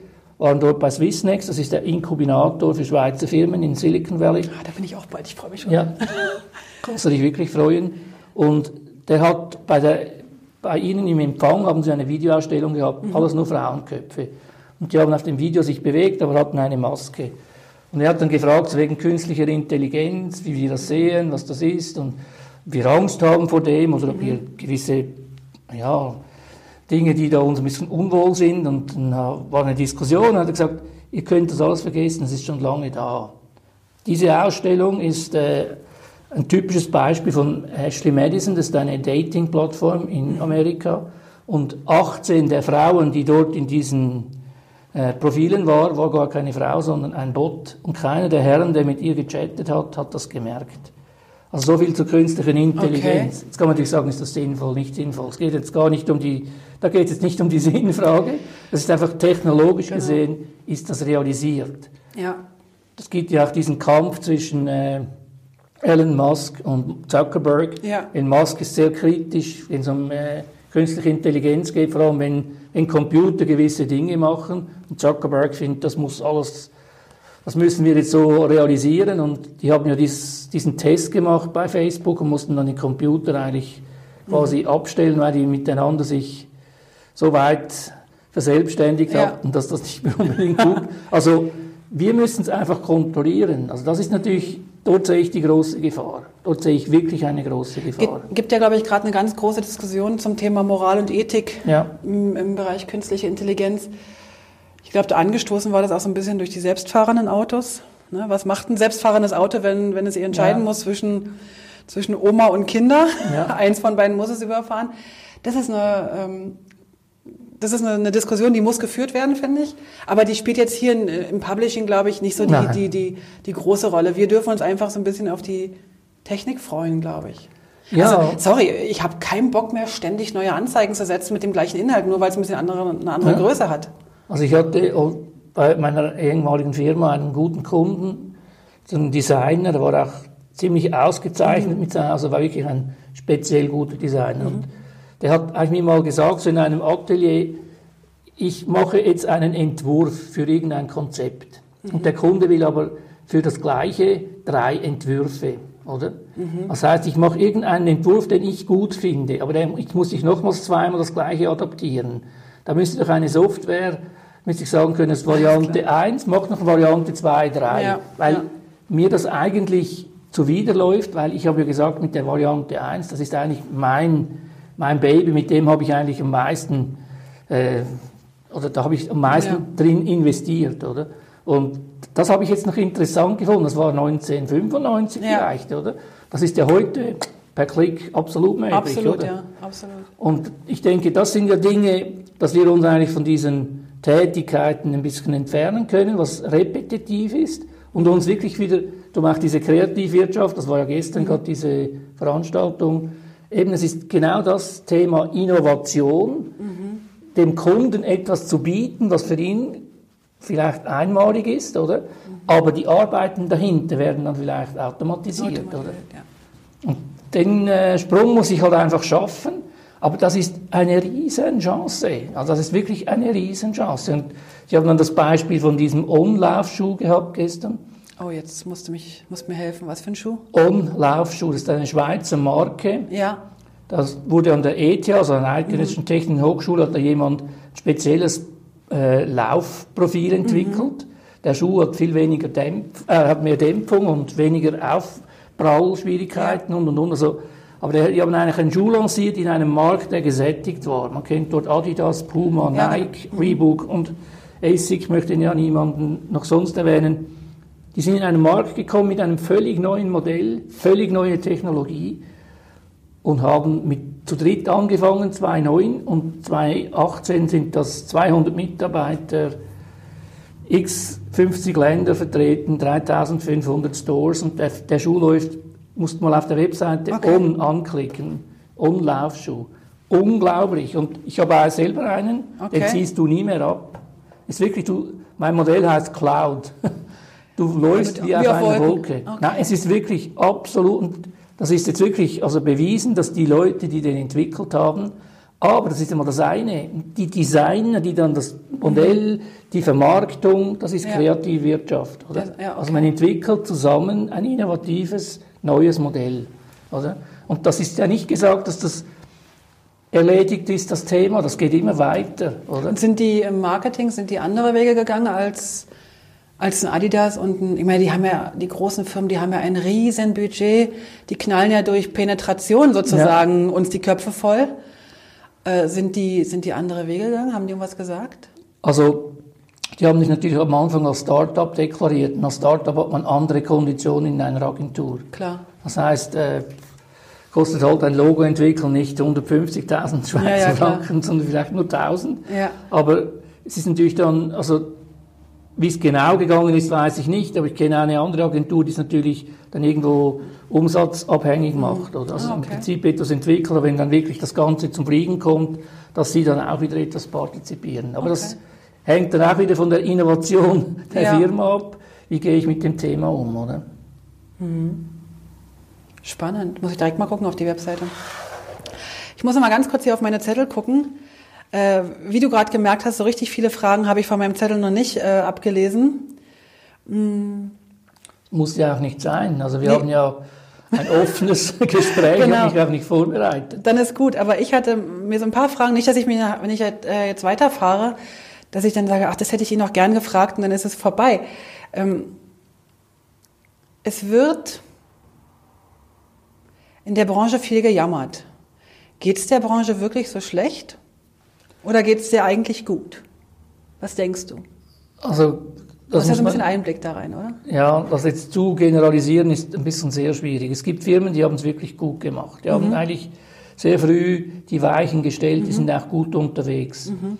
waren dort bei Swissnex, das ist der Inkubinator für Schweizer Firmen in Silicon Valley. Ah, da bin ich auch bald, ich freue mich schon. Ja, kannst du dich wirklich freuen. Und der hat bei, der, bei Ihnen im Empfang haben Sie eine Videoausstellung gehabt, mhm. alles nur Frauenköpfe. Und die haben auf dem Video sich bewegt, aber hatten eine Maske. Und er hat dann gefragt, wegen künstlicher Intelligenz, wie wir das sehen, was das ist und wir Angst haben vor dem oder ob wir gewisse, ja, Dinge, die da uns ein bisschen unwohl sind. Und dann war eine Diskussion, hat er gesagt, ihr könnt das alles vergessen, es ist schon lange da. Diese Ausstellung ist äh, ein typisches Beispiel von Ashley Madison, das ist eine Dating-Plattform in Amerika. Und 18 der Frauen, die dort in diesen äh, Profilen war, war gar keine Frau, sondern ein Bot. Und keiner der Herren, der mit ihr gechattet hat, hat das gemerkt. Also so viel zur künstlichen Intelligenz. Okay. Jetzt kann man natürlich sagen, ist das sinnvoll, nicht sinnvoll. Es geht jetzt gar nicht um die, da geht es jetzt nicht um die Sinnfrage. Das ist einfach technologisch genau. gesehen, ist das realisiert. Ja. Es gibt ja auch diesen Kampf zwischen äh, Elon Musk und Zuckerberg. Ja. Denn Musk ist sehr kritisch, wenn es um äh, künstliche Intelligenz geht, vor allem wenn, wenn Computer gewisse Dinge machen. Und Zuckerberg findet, das muss alles, das müssen wir jetzt so realisieren. Und die haben ja dies, diesen Test gemacht bei Facebook und mussten dann die Computer eigentlich quasi mhm. abstellen, weil die miteinander sich so weit verselbstständigt ja. hatten, dass das nicht mehr unbedingt gut. Also wir müssen es einfach kontrollieren. Also das ist natürlich, dort sehe ich die große Gefahr. dort sehe ich wirklich eine große Gefahr. Es gibt ja, glaube ich, gerade eine ganz große Diskussion zum Thema Moral und Ethik Ja. im, im Bereich künstliche Intelligenz. Ich glaube, da angestoßen war das auch so ein bisschen durch die selbstfahrenden Autos. Ne? Was macht ein selbstfahrendes Auto, wenn, wenn es ihr entscheiden Ja. muss zwischen, zwischen Oma und Kinder? Ja. Eins von beiden muss es überfahren. Das ist eine, ähm, das ist eine, Diskussion, die muss geführt werden, finde ich. Aber die spielt jetzt hier in, im Publishing, glaube ich, nicht so die, die, die, die große Rolle. Wir dürfen uns einfach so ein bisschen auf die Technik freuen, glaube ich. Ja. Also, sorry, ich habe keinen Bock mehr, ständig neue Anzeigen zu setzen mit dem gleichen Inhalt, nur weil es ein bisschen andere, eine andere Ja. Größe hat. Also ich hatte auch bei meiner ehemaligen Firma einen guten Kunden, so einen Designer, der war auch ziemlich ausgezeichnet mit seinem, also war wirklich ein speziell guter Designer. Und der hat eigentlich mir mal gesagt, so in einem Atelier, ich mache jetzt einen Entwurf für irgendein Konzept. Und der Kunde will aber für das Gleiche drei Entwürfe, oder? Das heißt, ich mache irgendeinen Entwurf, den ich gut finde, aber den, ich muss ich nochmals zweimal das Gleiche adaptieren. Da müsste doch eine Software, müsste ich sagen können, das ist Variante 1, mach noch Variante 2, 3. Ja, weil ja. mir das eigentlich zuwiderläuft, weil ich habe ja gesagt, mit der Variante 1, das ist eigentlich mein, mein Baby, mit dem habe ich eigentlich am meisten, äh, oder da habe ich am meisten Ja. drin investiert, oder? Und das habe ich jetzt noch interessant gefunden, das war 1995 Ja. vielleicht, oder? Das ist ja heute per Klick absolut möglich, Absolut, oder? ja, absolut. Und ich denke, das sind ja Dinge, dass wir uns eigentlich von diesen Tätigkeiten ein bisschen entfernen können, was repetitiv ist und uns wirklich wieder, du machst diese Kreativwirtschaft, das war ja gestern gerade diese Veranstaltung, eben es ist genau das Thema Innovation, dem Kunden etwas zu bieten, was für ihn vielleicht einmalig ist, oder? Aber die Arbeiten dahinter werden dann vielleicht automatisiert, oder? Ja. Und den äh, Sprung muss ich halt einfach schaffen. Aber das ist eine Riesenchance. Also das ist wirklich eine Riesenchance. Und ich habe dann das Beispiel von diesem On-Laufschuh gehabt gestern. Oh, jetzt musst du mich, musst mir helfen. Was für ein Schuh? On-Laufschuh, das ist eine Schweizer Marke. Ja. Das wurde an der ETH, also an der Eidgenössischen Technischen Hochschule, hat da jemand ein spezielles äh, Laufprofil entwickelt. Der Schuh hat viel weniger Dämpf, äh, hat mehr Dämpfung und weniger Aufprallschwierigkeiten und und und. Also, aber die haben eigentlich einen Schuh lanciert in einem Markt, der gesättigt war. Man kennt dort Adidas, Puma, Ja. Nike, Reebok und ASIC, ich möchte ja niemanden noch sonst erwähnen. Die sind in einen Markt gekommen mit einem völlig neuen Modell, völlig neue Technologie und haben mit zu dritt angefangen, 2009 und 2018 sind das 200 Mitarbeiter, x 50 Länder vertreten, 3500 Stores und der, der Schuh läuft, musst mal auf der Webseite Okay. on anklicken, on Laufschuh. Unglaublich und ich habe auch selber einen, Okay. den ziehst du nie mehr ab. Ist wirklich, du, mein Modell heißt Cloud. Du läufst Wie wie auf einer. Wolke. Okay. Nein, es ist wirklich absolut, und das ist jetzt wirklich also bewiesen, dass die Leute, die den entwickelt haben, aber das ist immer das eine, die Designer, die dann das Modell, die Vermarktung, das ist Ja. Kreativwirtschaft. Oder? Das- ja, okay. Also man entwickelt zusammen ein innovatives, neues Modell. Oder? Und das ist ja nicht gesagt, dass das erledigt ist, das Thema, das geht immer weiter. Oder? Und sind die im Marketing, sind die andere Wege gegangen als, als ein Adidas und ein, ich meine, die haben ja, die großen Firmen, die haben ja ein riesen Budget, die knallen ja durch Penetration sozusagen uns die Köpfe voll. Äh, sind die, sind die andere Wege gegangen? Haben die irgendwas gesagt? Also, die haben sich natürlich am Anfang als Startup deklariert. Und als Startup hat man andere Konditionen in einer Agentur. Klar. Das heißt, äh, kostet halt ein Logo entwickeln nicht 150.000 Schweizer Ja, ja. Franken, sondern vielleicht nur 1000. Ja. Aber es ist natürlich dann, also wie es genau gegangen ist, weiß ich nicht, aber ich kenne eine andere Agentur, die es natürlich dann irgendwo umsatzabhängig macht. Oder? Also Ah, im okay. Prinzip etwas entwickelt, aber wenn dann wirklich das Ganze zum Fliegen kommt, dass sie dann auch wieder etwas partizipieren. Aber das hängt dann auch wieder von der Innovation der Ja. Firma ab. Wie gehe ich mit dem Thema um, oder? Spannend. Muss ich direkt mal gucken auf die Webseite. Ich muss noch mal ganz kurz hier auf meine Zettel gucken. Äh, wie du gerade gemerkt hast, so richtig viele Fragen habe ich von meinem Zettel noch nicht äh, abgelesen. Muss ja auch nicht sein. Also wir Nee. haben ja ein offenes Gespräch, ich Genau. habe mich auch nicht vorbereitet. Dann ist gut, aber ich hatte mir so ein paar Fragen, nicht, dass ich mir, wenn ich äh, jetzt weiterfahre, dass ich dann sage, ach, das hätte ich ihn noch gern gefragt und dann ist es vorbei. Ähm, es wird in der Branche viel gejammert. Geht es der Branche wirklich so schlecht? Oder geht es dir eigentlich gut? Was denkst du? Also, du hast ja so ein bisschen Einblick da rein, oder? Ja, das jetzt zu generalisieren ist ein bisschen sehr schwierig. Es gibt Firmen, die haben es wirklich gut gemacht. Die mhm. haben eigentlich sehr früh die Weichen gestellt, mhm. die sind auch gut unterwegs. Mhm.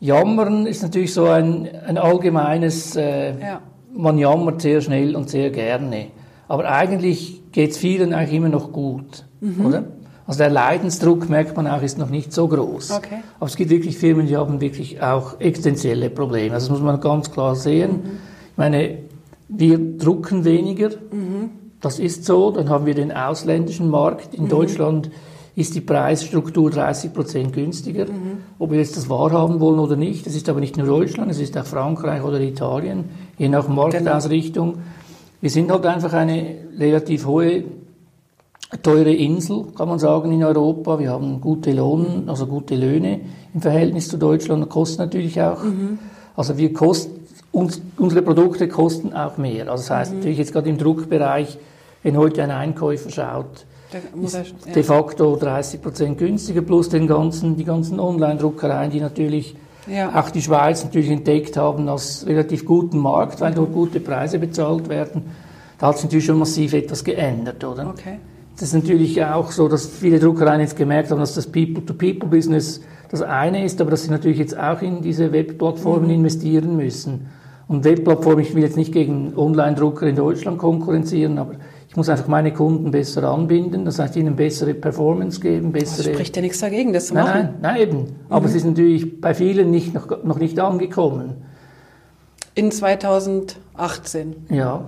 Jammern ist natürlich so ein, ein allgemeines, äh, ja. man jammert sehr schnell und sehr gerne. Aber eigentlich geht es vielen eigentlich immer noch gut, mhm. oder? Also der Leidensdruck, merkt man auch, ist noch nicht so groß. Okay. Aber es gibt wirklich Firmen, die haben wirklich auch existenzielle Probleme. Also das muss man ganz klar sehen. Mhm. Ich meine, wir drucken weniger, mhm. das ist so. Dann haben wir den ausländischen Markt. In mhm. Deutschland ist die Preisstruktur 30 Prozent günstiger. Ob wir jetzt das wahrhaben wollen oder nicht, das ist aber nicht nur Deutschland, es ist auch Frankreich oder Italien, je nach Marktausrichtung. Genau. Wir sind halt einfach eine relativ hohe teure Insel, kann man sagen, in Europa. Wir haben gute Lohn, also gute Löhne im Verhältnis zu Deutschland und kosten natürlich auch. Mhm. Also wir kosten, uns, unsere Produkte kosten auch mehr. Also das heißt mhm. natürlich jetzt gerade im Druckbereich, wenn heute ein Einkäufer schaut, ist ja. de facto 30 Prozent günstiger plus den ganzen, die ganzen Online-Druckereien, die natürlich ja. auch die Schweiz natürlich entdeckt haben als relativ guten Markt, weil dort gute Preise bezahlt werden. Da hat sich natürlich schon massiv etwas geändert, oder? Okay. Das ist natürlich auch so, dass viele Druckereien jetzt gemerkt haben, dass das People-to-People-Business das eine ist, aber dass sie natürlich jetzt auch in diese Webplattformen mhm. investieren müssen. Und Webplattformen, ich will jetzt nicht gegen Online-Drucker in Deutschland konkurrenzieren, aber ich muss einfach meine Kunden besser anbinden, das heißt ihnen bessere Performance geben, bessere... Das spricht ja nichts dagegen, das zu machen. Nein, nein, nein eben. Mhm. Aber es ist natürlich bei vielen nicht, noch, noch nicht angekommen. In 2018? Ja.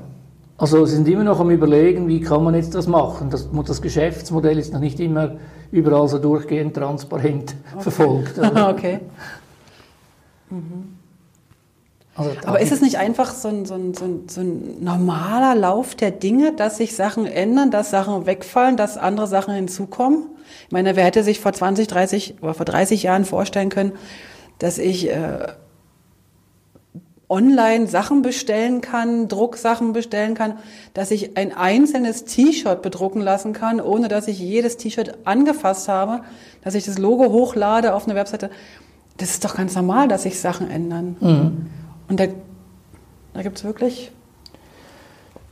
Also sie sind immer noch am Überlegen, wie kann man jetzt das machen. Das, das Geschäftsmodell ist noch nicht immer überall so durchgehend transparent okay. verfolgt. okay. Mhm. Also Aber ist es nicht einfach so ein, so, ein, so, ein, so ein normaler Lauf der Dinge, dass sich Sachen ändern, dass Sachen wegfallen, dass andere Sachen hinzukommen? Ich meine, wer hätte sich vor 20, 30 oder vor 30 Jahren vorstellen können, dass ich äh, online Sachen bestellen kann, Drucksachen bestellen kann, dass ich ein einzelnes T-Shirt bedrucken lassen kann, ohne dass ich jedes T-Shirt angefasst habe, dass ich das Logo hochlade auf eine Webseite. Das ist doch ganz normal, dass sich Sachen ändern. Mhm. Und da, da gibt es wirklich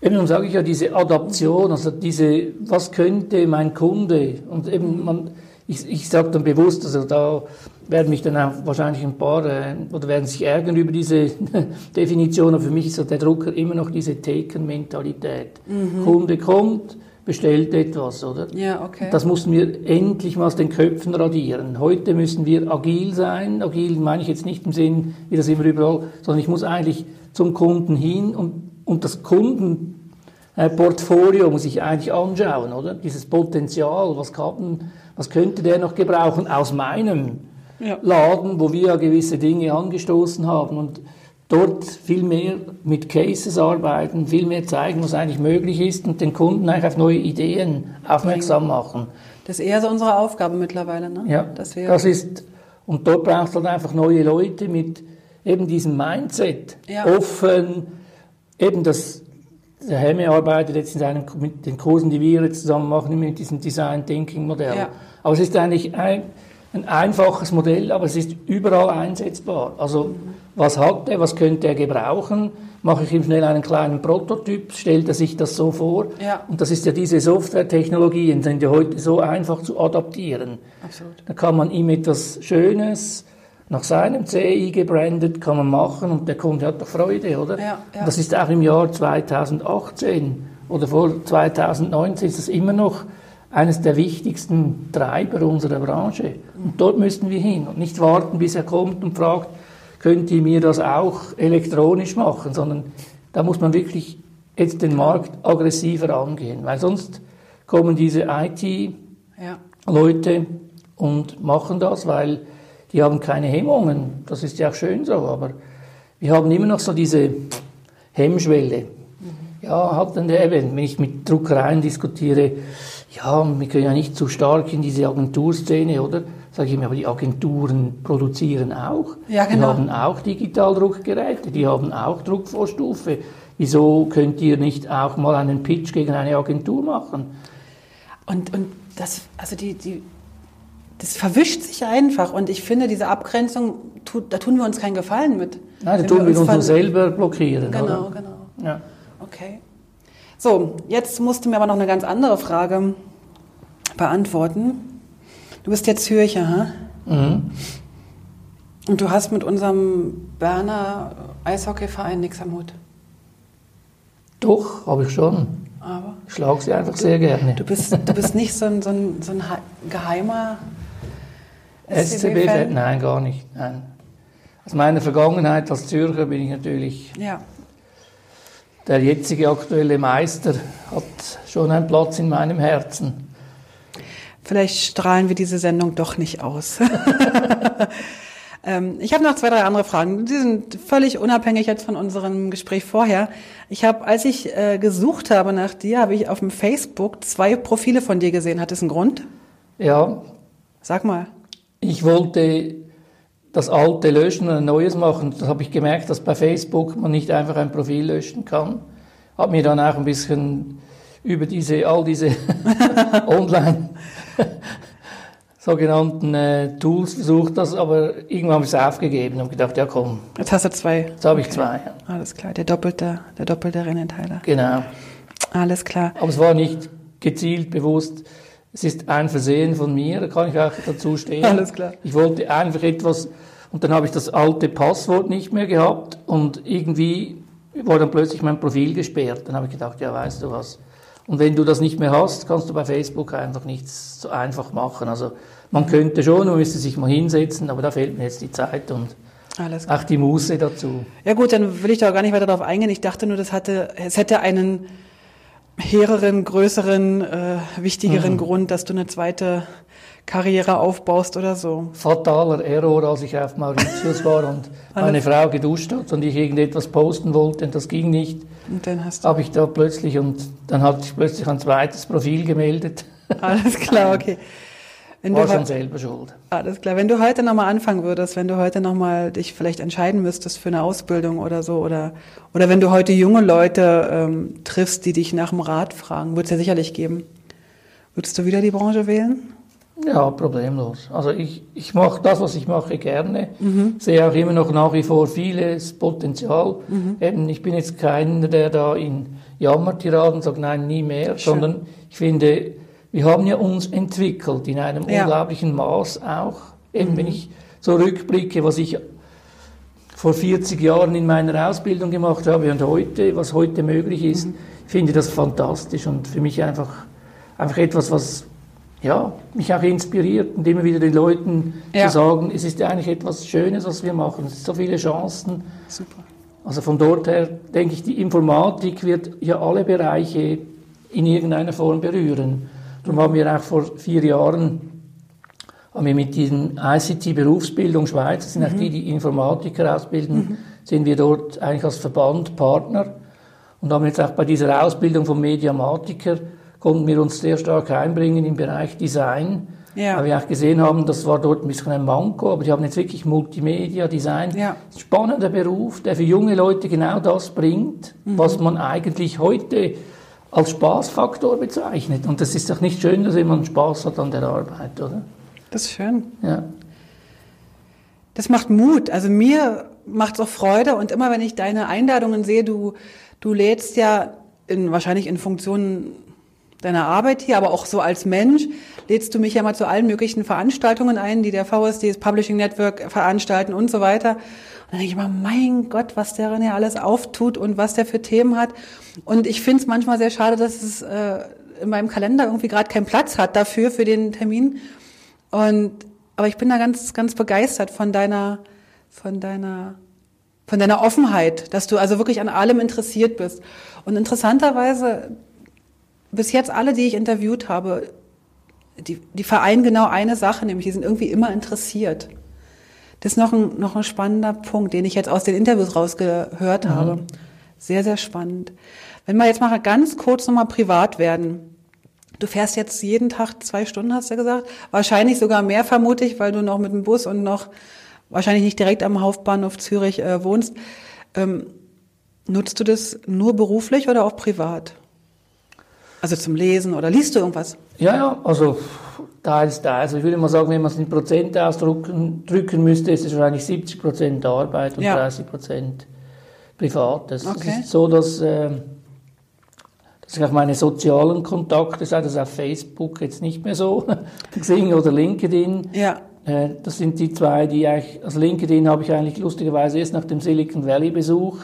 Eben sage ich ja diese Adaption, also diese, was könnte mein Kunde und eben man, ich, ich sage dann bewusst, also da werden mich dann auch wahrscheinlich ein paar äh, oder werden sich ärgern über diese Definition, aber für mich ist so der Drucker immer noch diese Taken-Mentalität. Mhm. Kunde kommt, bestellt etwas, oder? Ja, okay. Das mussten wir endlich mal aus den Köpfen radieren. Heute müssen wir agil sein. Agil meine ich jetzt nicht im Sinn, wie das immer überall, sondern ich muss eigentlich zum Kunden hin und, und das Kundenportfolio muss ich eigentlich anschauen, oder? Dieses Potenzial, was kann was könnte der noch gebrauchen aus meinem ja. Laden, wo wir ja gewisse Dinge angestoßen haben und dort viel mehr mit Cases arbeiten, viel mehr zeigen, was eigentlich möglich ist und den Kunden eigentlich auf neue Ideen aufmerksam machen. Das ist eher so unsere Aufgabe mittlerweile, ne? Ja, das, das ist, und dort braucht es halt einfach neue Leute mit eben diesem Mindset, ja. offen, eben das, der Hemme arbeitet jetzt in seinen, mit den Kursen, die wir jetzt zusammen machen, mit diesem Design Thinking Modell. Ja. Aber es ist eigentlich ein, ein einfaches Modell, aber es ist überall einsetzbar. Also was hat er, was könnte er gebrauchen? Mache ich ihm schnell einen kleinen Prototyp, stellt er sich das so vor? Ja. Und das ist ja diese Software-Technologien, sind ja heute so einfach zu adaptieren. Absolut. Da kann man ihm etwas Schönes, nach seinem CI gebrandet, kann man machen und der Kunde hat doch Freude, oder? Ja, ja. Das ist auch im Jahr 2018 oder vor 2019 ist das immer noch eines der wichtigsten Treiber unserer Branche. Und dort müssen wir hin und nicht warten, bis er kommt und fragt, könnt ihr mir das auch elektronisch machen, sondern da muss man wirklich jetzt den Markt aggressiver angehen, weil sonst kommen diese IT-Leute und machen das, weil die haben keine Hemmungen. Das ist ja auch schön so, aber wir haben immer noch so diese Hemmschwelle. Mhm. Ja, halt dann eben, wenn ich mit Druckereien diskutiere, ja, wir können ja nicht zu stark in diese Agenturszene, oder? Sage ich mir, aber die Agenturen produzieren auch. Ja, genau. Die haben auch Digitaldruckgeräte, die haben auch Druckvorstufe. Wieso könnt ihr nicht auch mal einen Pitch gegen eine Agentur machen? Und, und das, also die, die, das verwischt sich einfach. Und ich finde, diese Abgrenzung, tut, da tun wir uns keinen Gefallen mit. Nein, da tun wir uns nur selber blockieren. Genau, oder? genau. Ja. Okay. So, jetzt musst du mir aber noch eine ganz andere Frage beantworten. Du bist jetzt Zürcher, ha? Mhm. Und du hast mit unserem Berner Eishockeyverein nichts am Hut. Doch, habe ich schon. Aber Ich schlage sie einfach sehr gerne. du bist, du bist nicht so ein, so ein, so ein he- geheimer SCB-Fan? Nein, gar nicht. Nein. Aus meiner Vergangenheit als Zürcher bin ich natürlich, Ja. der jetzige aktuelle Meister hat schon einen Platz in meinem Herzen. Vielleicht strahlen wir diese Sendung doch nicht aus. ähm, ich habe noch zwei, drei andere Fragen. Die sind völlig unabhängig jetzt von unserem Gespräch vorher. Ich habe, als ich äh, gesucht habe nach dir, habe ich auf dem Facebook zwei Profile von dir gesehen. Hat das einen Grund? Ja, Sag mal. Ich wollte das alte löschen und ein neues machen. Da habe ich gemerkt, dass bei Facebook man nicht einfach ein Profil löschen kann. Habe mir dann auch ein bisschen über diese, all diese online sogenannten äh, Tools versucht, das, aber irgendwann habe ich es aufgegeben und gedacht, ja komm, Jetzt hast du zwei. jetzt habe ich zwei. Alles klar. Der doppelte, der doppelte Rennenteiler. Genau. Alles klar. Aber es war nicht gezielt, bewusst. Es ist ein Versehen von mir, da kann ich auch dazu stehen. Alles klar. Ich wollte einfach etwas, und dann habe ich das alte Passwort nicht mehr gehabt und irgendwie war dann plötzlich mein Profil gesperrt. Dann habe ich gedacht, ja, weißt du was. Und wenn du das nicht mehr hast, kannst du bei Facebook einfach nichts so einfach machen. Also man könnte schon, man müsste sich mal hinsetzen, aber da fehlt mir jetzt die Zeit und auch die Muße dazu. Ja gut, dann will ich da gar nicht weiter darauf eingehen. Ich dachte nur, das hatte, es hätte einen hehreren, größeren, äh, wichtigeren Mhm. Grund, dass du eine zweite Karriere aufbaust oder so. fataler Error, als ich auf Mauritius war und meine Frau geduscht hat und ich irgendetwas posten wollte und das ging nicht, Und dann hast du habe ich da plötzlich und dann hatte ich plötzlich ein zweites Profil gemeldet. alles klar, okay. Wenn War schon selber schuld. alles klar. Wenn du heute nochmal anfangen würdest, wenn du heute nochmal dich vielleicht entscheiden müsstest für eine Ausbildung oder so, oder, oder wenn du heute junge Leute ähm, triffst, die dich nach dem Rat fragen, wird es ja sicherlich geben. Würdest du wieder die Branche wählen? Ja, problemlos. Also ich, ich mache das, was ich mache, gerne. Sehe auch immer noch nach wie vor vieles Potenzial. Eben, ich bin jetzt keiner, der da in Jammertiraden sagt, nein, nie mehr, Schön. sondern ich finde, wir haben ja uns entwickelt in einem Ja. unglaublichen Maß auch. Eben, wenn ich zurückblicke, was ich vor 40 Jahren in meiner Ausbildung gemacht habe und heute, was heute möglich ist, ich finde das fantastisch und für mich einfach, einfach etwas, was ja, mich auch inspiriert und immer wieder den Leuten Ja. zu sagen, es ist eigentlich etwas Schönes, was wir machen. Es sind so viele Chancen. Super. Also von dort her denke ich, die Informatik wird ja alle Bereiche in irgendeiner Form berühren. Darum haben wir auch vor vier Jahren haben wir mit diesem ICT-Berufsbildung Schweiz, das sind auch die, die Informatiker ausbilden, sind wir dort eigentlich als Verband Partner und haben jetzt auch bei dieser Ausbildung vom Mediamatiker konnten wir uns sehr stark einbringen im Bereich Design. Ja. Weil wir auch gesehen haben, das war dort ein bisschen ein Manko, aber die haben jetzt wirklich Multimedia, Design. Ja. Spannender Beruf, der für junge Leute genau das bringt, was man eigentlich heute als Spaßfaktor bezeichnet. Und das ist doch nicht schön, dass man Spaß hat an der Arbeit, oder? Das ist schön. Ja. Das macht Mut. Also mir macht es auch Freude. Und immer wenn ich deine Einladungen sehe, du, du lädst ja in, wahrscheinlich in Funktionen deiner Arbeit hier, aber auch so als Mensch, lädst du mich ja mal zu allen möglichen Veranstaltungen ein, die der VSD, das Publishing Network veranstalten und so weiter. Und dann denke ich mal, mein Gott, was der René alles auftut und was der für Themen hat. Und ich finde es manchmal sehr schade, dass es äh, in meinem Kalender irgendwie gerade keinen Platz hat dafür, für den Termin. Und aber ich bin da ganz, ganz begeistert von deiner, von deiner, von deiner Offenheit, dass du also wirklich an allem interessiert bist. Und interessanterweise, bis jetzt alle, die ich interviewt habe, die, die vereinen genau eine Sache, nämlich die sind irgendwie immer interessiert. Das ist noch ein, noch ein spannender Punkt, den ich jetzt aus den Interviews rausgehört habe. Sehr, sehr spannend. Wenn wir jetzt mal ganz kurz nochmal privat werden. Du fährst jetzt jeden Tag zwei Stunden, hast du gesagt. Wahrscheinlich sogar mehr, vermute ich, weil du noch mit dem Bus und noch wahrscheinlich nicht direkt am Hauptbahnhof Zürich äh, wohnst. Ähm, nutzt du das nur beruflich oder auch privat? Also zum Lesen oder liest du irgendwas? Ja, ja, also teils, teils. Also ich würde mal sagen, wenn man es in Prozent ausdrücken drücken müsste, ist es wahrscheinlich 70 Prozent Arbeit und Ja. 30 Prozent Privates. Okay. Es ist so, dass, äh, dass ich auch meine sozialen Kontakte, sei das auf Facebook jetzt nicht mehr so, Xing oder LinkedIn, Ja. äh, das sind die zwei, die eigentlich, also LinkedIn habe ich eigentlich lustigerweise erst nach dem Silicon Valley Besuch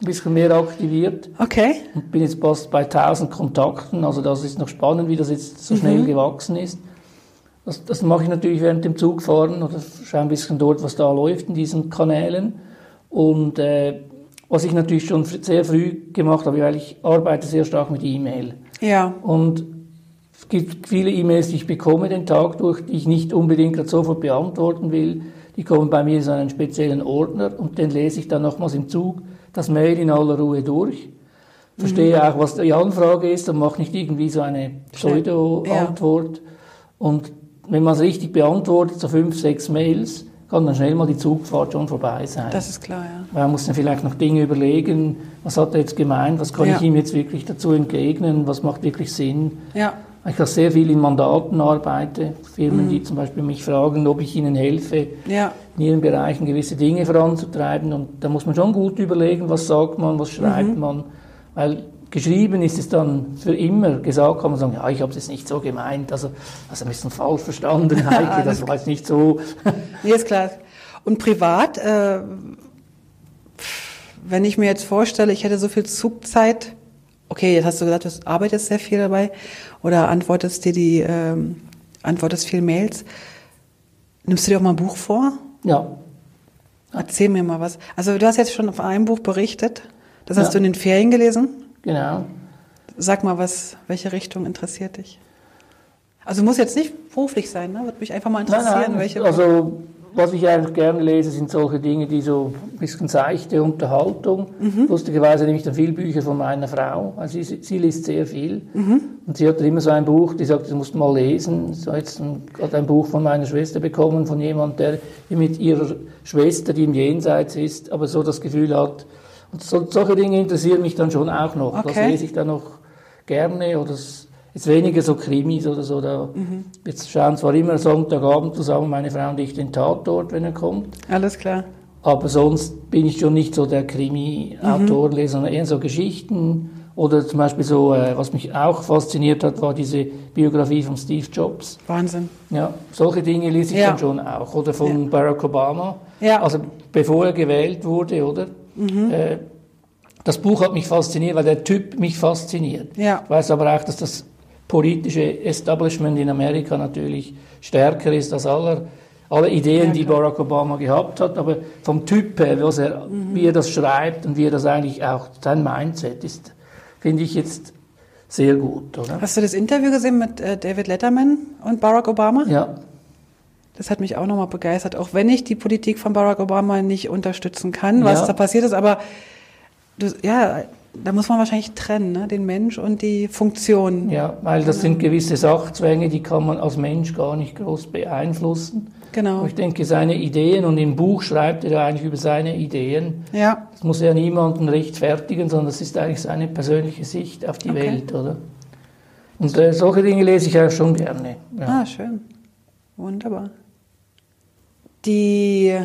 ein bisschen mehr aktiviert Okay. und bin jetzt fast bei 1000 Kontakten. Also das ist noch spannend, wie das jetzt so schnell gewachsen ist. Das, das mache ich natürlich während dem Zugfahren oder schaue ein bisschen dort, was da läuft in diesen Kanälen. Und äh, was ich natürlich schon sehr früh gemacht habe, weil ich arbeite sehr stark mit E-Mail. Ja. Und es gibt viele E-Mails, die ich bekomme den Tag durch, die ich nicht unbedingt gerade sofort beantworten will. Die kommen bei mir in so einen speziellen Ordner und den lese ich dann nochmals im Zug das Mail in aller Ruhe durch. Verstehe auch, was die Anfrage ist und mache nicht irgendwie so eine Pseudo-Antwort. Und wenn man es richtig beantwortet, so fünf, sechs Mails, kann dann schnell mal die Zugfahrt schon vorbei sein. Das ist klar, ja. Man muss dann vielleicht noch Dinge überlegen, was hat er jetzt gemeint, was kann Ja. ich ihm jetzt wirklich dazu entgegnen, was macht wirklich Sinn. Ja. Ich auch sehr viel in Mandaten arbeite, Firmen, die zum Beispiel mich fragen, ob ich ihnen helfe, Ja. in ihren Bereichen gewisse Dinge voranzutreiben. Und da muss man schon gut überlegen, was sagt man, was schreibt man. Weil geschrieben ist es dann für immer. Gesagt kann man sagen, ja, ich habe es jetzt nicht so gemeint. Also, also ein bisschen falsch verstanden, Heike, das war jetzt nicht so. Nee, ist klar. Und privat, äh, wenn ich mir jetzt vorstelle, ich hätte so viel Zugzeit, okay, jetzt hast du gesagt, du arbeitest sehr viel dabei oder antwortest dir die, ähm, antwortest viel Mails. Nimmst du dir auch mal ein Buch vor? Ja, Erzähl mir mal was. Also du hast jetzt schon auf einem Buch berichtet. Das hast Ja. du in den Ferien gelesen. Genau. Sag mal, was, welche Richtung interessiert dich? Also muss jetzt nicht beruflich sein, ne? Würde mich einfach mal interessieren, Nein, nein, welche. also was ich eigentlich gerne lese, sind solche Dinge, die so ein bisschen seichte Unterhaltung. Mhm. Lustigerweise nehme ich dann viel Bücher von meiner Frau, weil sie, sie liest sehr viel. Mhm. Und sie hat immer so ein Buch, die sagt, das musst du mal lesen. So jetzt ein- gerade ein Buch von meiner Schwester bekommen, von jemand, der mit ihrer Schwester, die im Jenseits ist, aber so das Gefühl hat. Und so, solche Dinge interessieren mich dann schon auch noch. Das Okay. lese ich dann noch gerne oder es ist weniger so Krimis oder so. Da Mhm. Wir schauen zwar immer Sonntagabend zusammen, meine Frau und ich, den Tatort, wenn er kommt. Alles klar. Aber sonst bin ich schon nicht so der Krimi-Autorenleser, sondern eher so Geschichten. Oder zum Beispiel so, äh, was mich auch fasziniert hat, war diese Biografie von Steve Jobs. Wahnsinn. Ja, solche Dinge lese ich Ja. dann schon auch. Oder von Barack Obama. Ja. Mhm. Also bevor er gewählt wurde, oder? Äh, das Buch hat mich fasziniert, weil der Typ mich fasziniert. Ja. Ich weiß aber auch, dass das politische Establishment in Amerika natürlich stärker ist als aller, alle Ideen, Ja, die. Barack Obama gehabt hat. Aber vom Typ her, was er, wie er das schreibt und wie er das eigentlich auch, sein Mindset ist, finde ich jetzt sehr gut, oder? Hast du das Interview gesehen mit äh, David Letterman und Barack Obama? Ja, Das hat mich auch nochmal begeistert, auch wenn ich die Politik von Barack Obama nicht unterstützen kann, was Ja. da passiert ist. Aber du, ja, da muss man wahrscheinlich trennen, ne? den Mensch und die Funktion. ja, weil das sind gewisse Sachzwänge, die kann man als Mensch gar nicht groß beeinflussen. Genau. Ich denke, seine Ideen, und im Buch schreibt er ja eigentlich über seine Ideen, Ja, das muss er niemanden rechtfertigen, sondern das ist eigentlich seine persönliche Sicht auf die Okay. Welt, oder? Und äh, solche Dinge lese ich auch schon gerne. Ja. ah, schön. Wunderbar. Die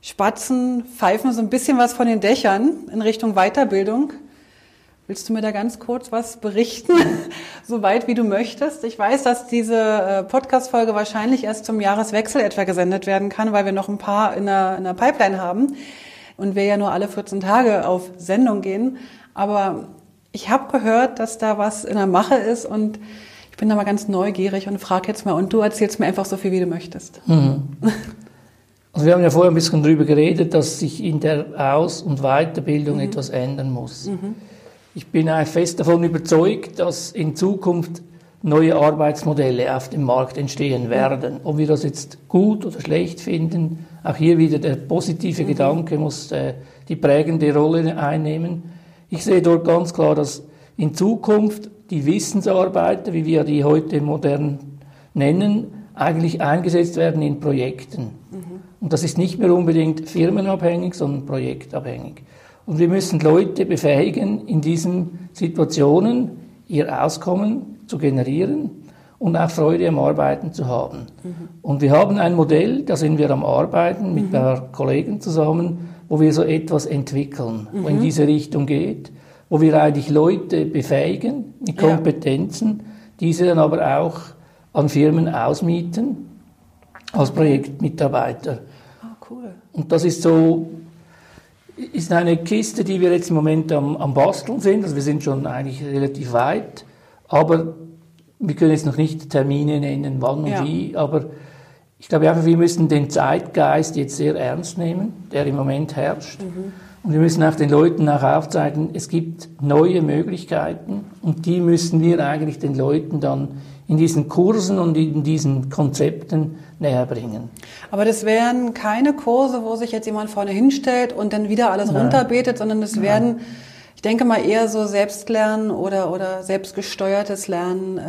Spatzen pfeifen so ein bisschen was von den Dächern in Richtung Weiterbildung. Willst du mir da ganz kurz was berichten, so weit wie du möchtest? Ich weiß, dass diese äh, Podcast-Folge wahrscheinlich erst zum Jahreswechsel etwa gesendet werden kann, weil wir noch ein paar in der, in der Pipeline haben und wir ja nur alle 14 Tage auf Sendung gehen. Aber ich habe gehört, dass da was in der Mache ist und bin da mal ganz neugierig und frage jetzt mal und du erzählst mir einfach so viel, wie du möchtest. Mhm. Also wir haben ja vorher ein bisschen darüber geredet, dass sich in der Aus- und Weiterbildung Mhm. etwas ändern muss. Ich bin eigentlich fest davon überzeugt, dass in Zukunft neue Arbeitsmodelle auf dem Markt entstehen werden. Ob wir das jetzt gut oder schlecht finden, auch hier wieder der positive Gedanke muss äh, die prägende Rolle einnehmen. Ich sehe dort ganz klar, dass in Zukunft die Wissensarbeiter, wie wir die heute modern nennen, eigentlich eingesetzt werden in Projekten. Und das ist nicht mehr unbedingt firmenabhängig, sondern projektabhängig. Und wir müssen Leute befähigen, in diesen Situationen, ihr Auskommen zu generieren und auch Freude am Arbeiten zu haben. Mhm. Und wir haben ein Modell, da sind wir am Arbeiten mit mhm. ein Kollegen zusammen, wo wir so etwas entwickeln, mhm. wo in mhm. diese Richtung geht, wo wir eigentlich Leute befähigen mit Kompetenzen, ja. diese dann aber auch an Firmen ausmieten als Projektmitarbeiter. Ah, cool. Und das ist so, ist eine Kiste, die wir jetzt im Moment am, am Basteln sind. Also wir sind schon eigentlich relativ weit, aber wir können jetzt noch nicht Termine nennen, wann und ja. wie, aber ich glaube einfach, wir müssen den Zeitgeist jetzt sehr ernst nehmen, der im Moment herrscht. Mhm. Und wir müssen auch den Leuten auch aufzeigen, es gibt neue Möglichkeiten und die müssen wir eigentlich den Leuten dann in diesen Kursen und in diesen Konzepten näher bringen. Aber das wären keine Kurse, wo sich jetzt jemand vorne hinstellt und dann wieder alles Nein. runterbetet, sondern das werden, ich denke mal, eher so Selbstlernen oder, oder selbstgesteuertes Lernen. Äh,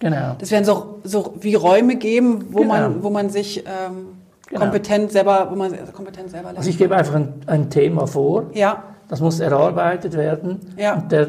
genau. Das werden so, so wie Räume geben, wo genau. man, wo man sich ähm, genau. kompetent selber, wo man kompetent selber lernt. Also ich gebe einfach ein, ein Thema vor. Ja. Das muss erarbeitet werden. Ja. Und der,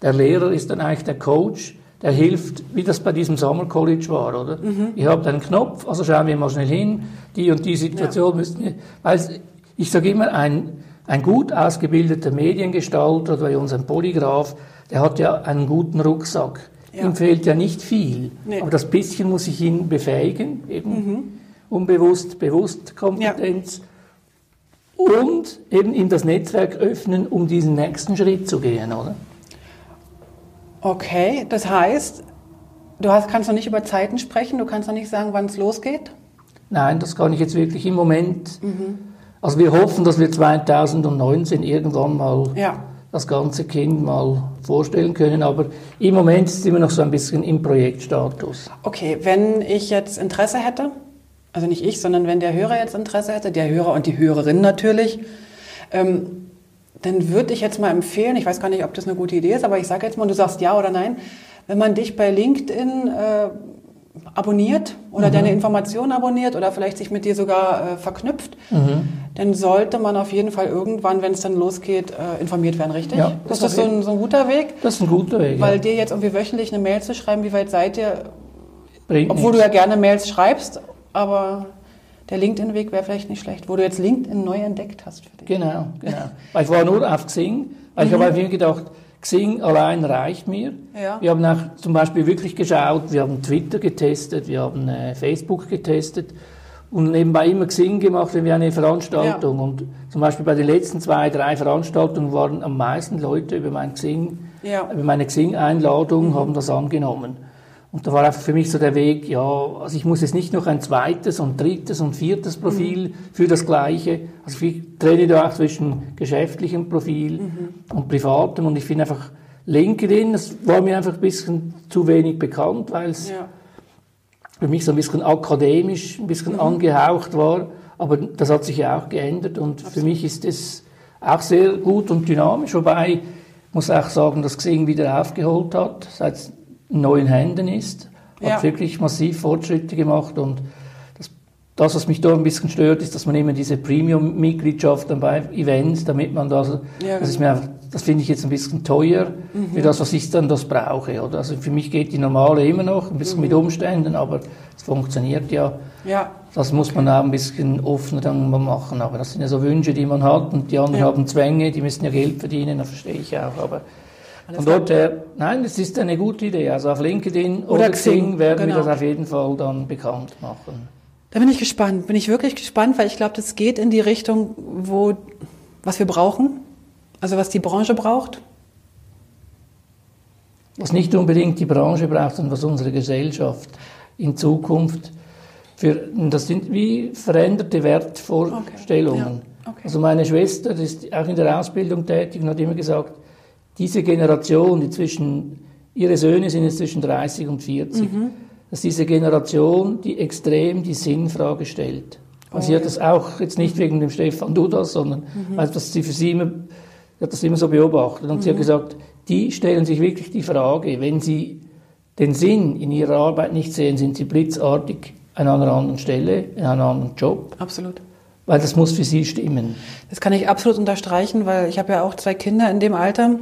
der Lehrer ist dann eigentlich der Coach der hilft, wie das bei diesem Summer College war, oder? Mhm. Ihr habt einen Knopf, also schauen wir mal schnell hin, die und die Situation ja. müssten wir, weil ich sage immer, ein, ein gut ausgebildeter Mediengestalter oder bei uns ein Polygraph, der hat ja einen guten Rucksack. Ja. Ihm fehlt ja nicht viel, nee. aber das bisschen muss ich ihn befähigen, eben mhm. Unbewusst, bewusst Kompetenz ja. und eben ihm das Netzwerk öffnen, um diesen nächsten Schritt zu gehen, oder? Okay, das heißt, du hast, kannst noch nicht über Zeiten sprechen, du kannst noch nicht sagen, wann es losgeht? Nein, das kann ich jetzt wirklich im Moment. Mhm. Also wir hoffen, dass wir 2019 irgendwann mal ja. das ganze Kind mal vorstellen können, aber im Moment ist es immer noch so ein bisschen im Projektstatus. Okay, wenn ich jetzt Interesse hätte, also nicht ich, sondern wenn der Hörer jetzt Interesse hätte, der Hörer und die Hörerin natürlich, ähm, dann würde ich jetzt mal empfehlen, ich weiß gar nicht, ob das eine gute Idee ist, aber ich sage jetzt mal, du sagst ja oder nein, wenn man dich bei LinkedIn äh, abonniert oder mhm. deine Informationen abonniert oder vielleicht sich mit dir sogar äh, verknüpft, mhm. dann sollte man auf jeden Fall irgendwann, wenn es dann losgeht, äh, informiert werden, richtig? Ja, das ist das so ein, so ein, guter Weg? Das ist ein guter Weg. Weil ja. dir jetzt irgendwie wöchentlich eine Mail zu schreiben, wie weit seid ihr, Bringt obwohl nichts. du ja gerne Mails schreibst, aber der LinkedIn-Weg wäre vielleicht nicht schlecht, wo du jetzt LinkedIn neu entdeckt hast für dich. Genau, genau. weil ich war nur auf Xing, weil ich mhm. habe mir gedacht, Xing allein reicht mir. Ja. Wir haben auch zum Beispiel wirklich geschaut, wir haben Twitter getestet, wir haben äh, Facebook getestet und nebenbei immer Xing gemacht, wenn wir eine Veranstaltung. Ja. Und zum Beispiel bei den letzten zwei, drei Veranstaltungen waren am meisten Leute über, mein Xing, ja. über meine Xing-Einladung, mhm. haben das angenommen. Und da war einfach für mich so der Weg, ja, also ich muss jetzt nicht noch ein zweites und drittes und viertes Profil mhm. für das Gleiche. Also ich trenne da auch zwischen geschäftlichem Profil mhm. und privatem und ich finde einfach LinkedIn, das war mir einfach ein bisschen zu wenig bekannt, weil es ja. für mich so ein bisschen akademisch, ein bisschen mhm. angehaucht war. Aber das hat sich ja auch geändert und Absolut. für mich ist es auch sehr gut und dynamisch, wobei ich muss auch sagen, dass Xing wieder aufgeholt hat. Seit in neuen Händen ist. Hat ja. wirklich massiv Fortschritte gemacht und das, das, was mich da ein bisschen stört, ist, dass man immer diese Premium-Mitgliedschaft bei Events, damit man das, ja, das ist mir einfach, das finde ich jetzt ein bisschen teuer mhm. für das, was ich dann das brauche. Oder? Also für mich geht die normale immer noch, ein bisschen mhm. mit Umständen, aber es funktioniert ja. ja. Das muss man auch ein bisschen offener dann mal machen. Aber das sind ja so Wünsche, die man hat und die anderen ja. haben Zwänge, die müssen ja Geld verdienen, das verstehe ich auch. Aber von dort her, nein, es ist eine gute Idee. Also auf LinkedIn oder, oder Xing werden genau. wir das auf jeden Fall dann bekannt machen. Da bin ich gespannt, bin ich wirklich gespannt, weil ich glaube, das geht in die Richtung, wo, was wir brauchen, also was die Branche braucht. Was nicht unbedingt die Branche braucht, sondern was unsere Gesellschaft in Zukunft für, das sind wie veränderte Wertvorstellungen. Okay. Ja. Okay. Also meine Schwester ist auch in der Ausbildung tätig und hat immer gesagt, diese Generation, die zwischen, ihre Söhne sind jetzt zwischen 30 und 40, mhm. dass diese Generation, die extrem die Sinnfrage stellt. Also oh, sie hat das auch jetzt nicht wegen dem Stefan Dudas, sondern mhm. weil das sie für sie immer, hat das immer so beobachtet. Und mhm. sie hat mhm. gesagt, die stellen sich wirklich die Frage, wenn sie den Sinn in ihrer Arbeit nicht sehen, sind sie blitzartig an einer anderen Stelle, in einem anderen Job. Absolut. Weil das muss für sie stimmen. Das kann ich absolut unterstreichen, weil ich habe ja auch zwei Kinder in dem Alter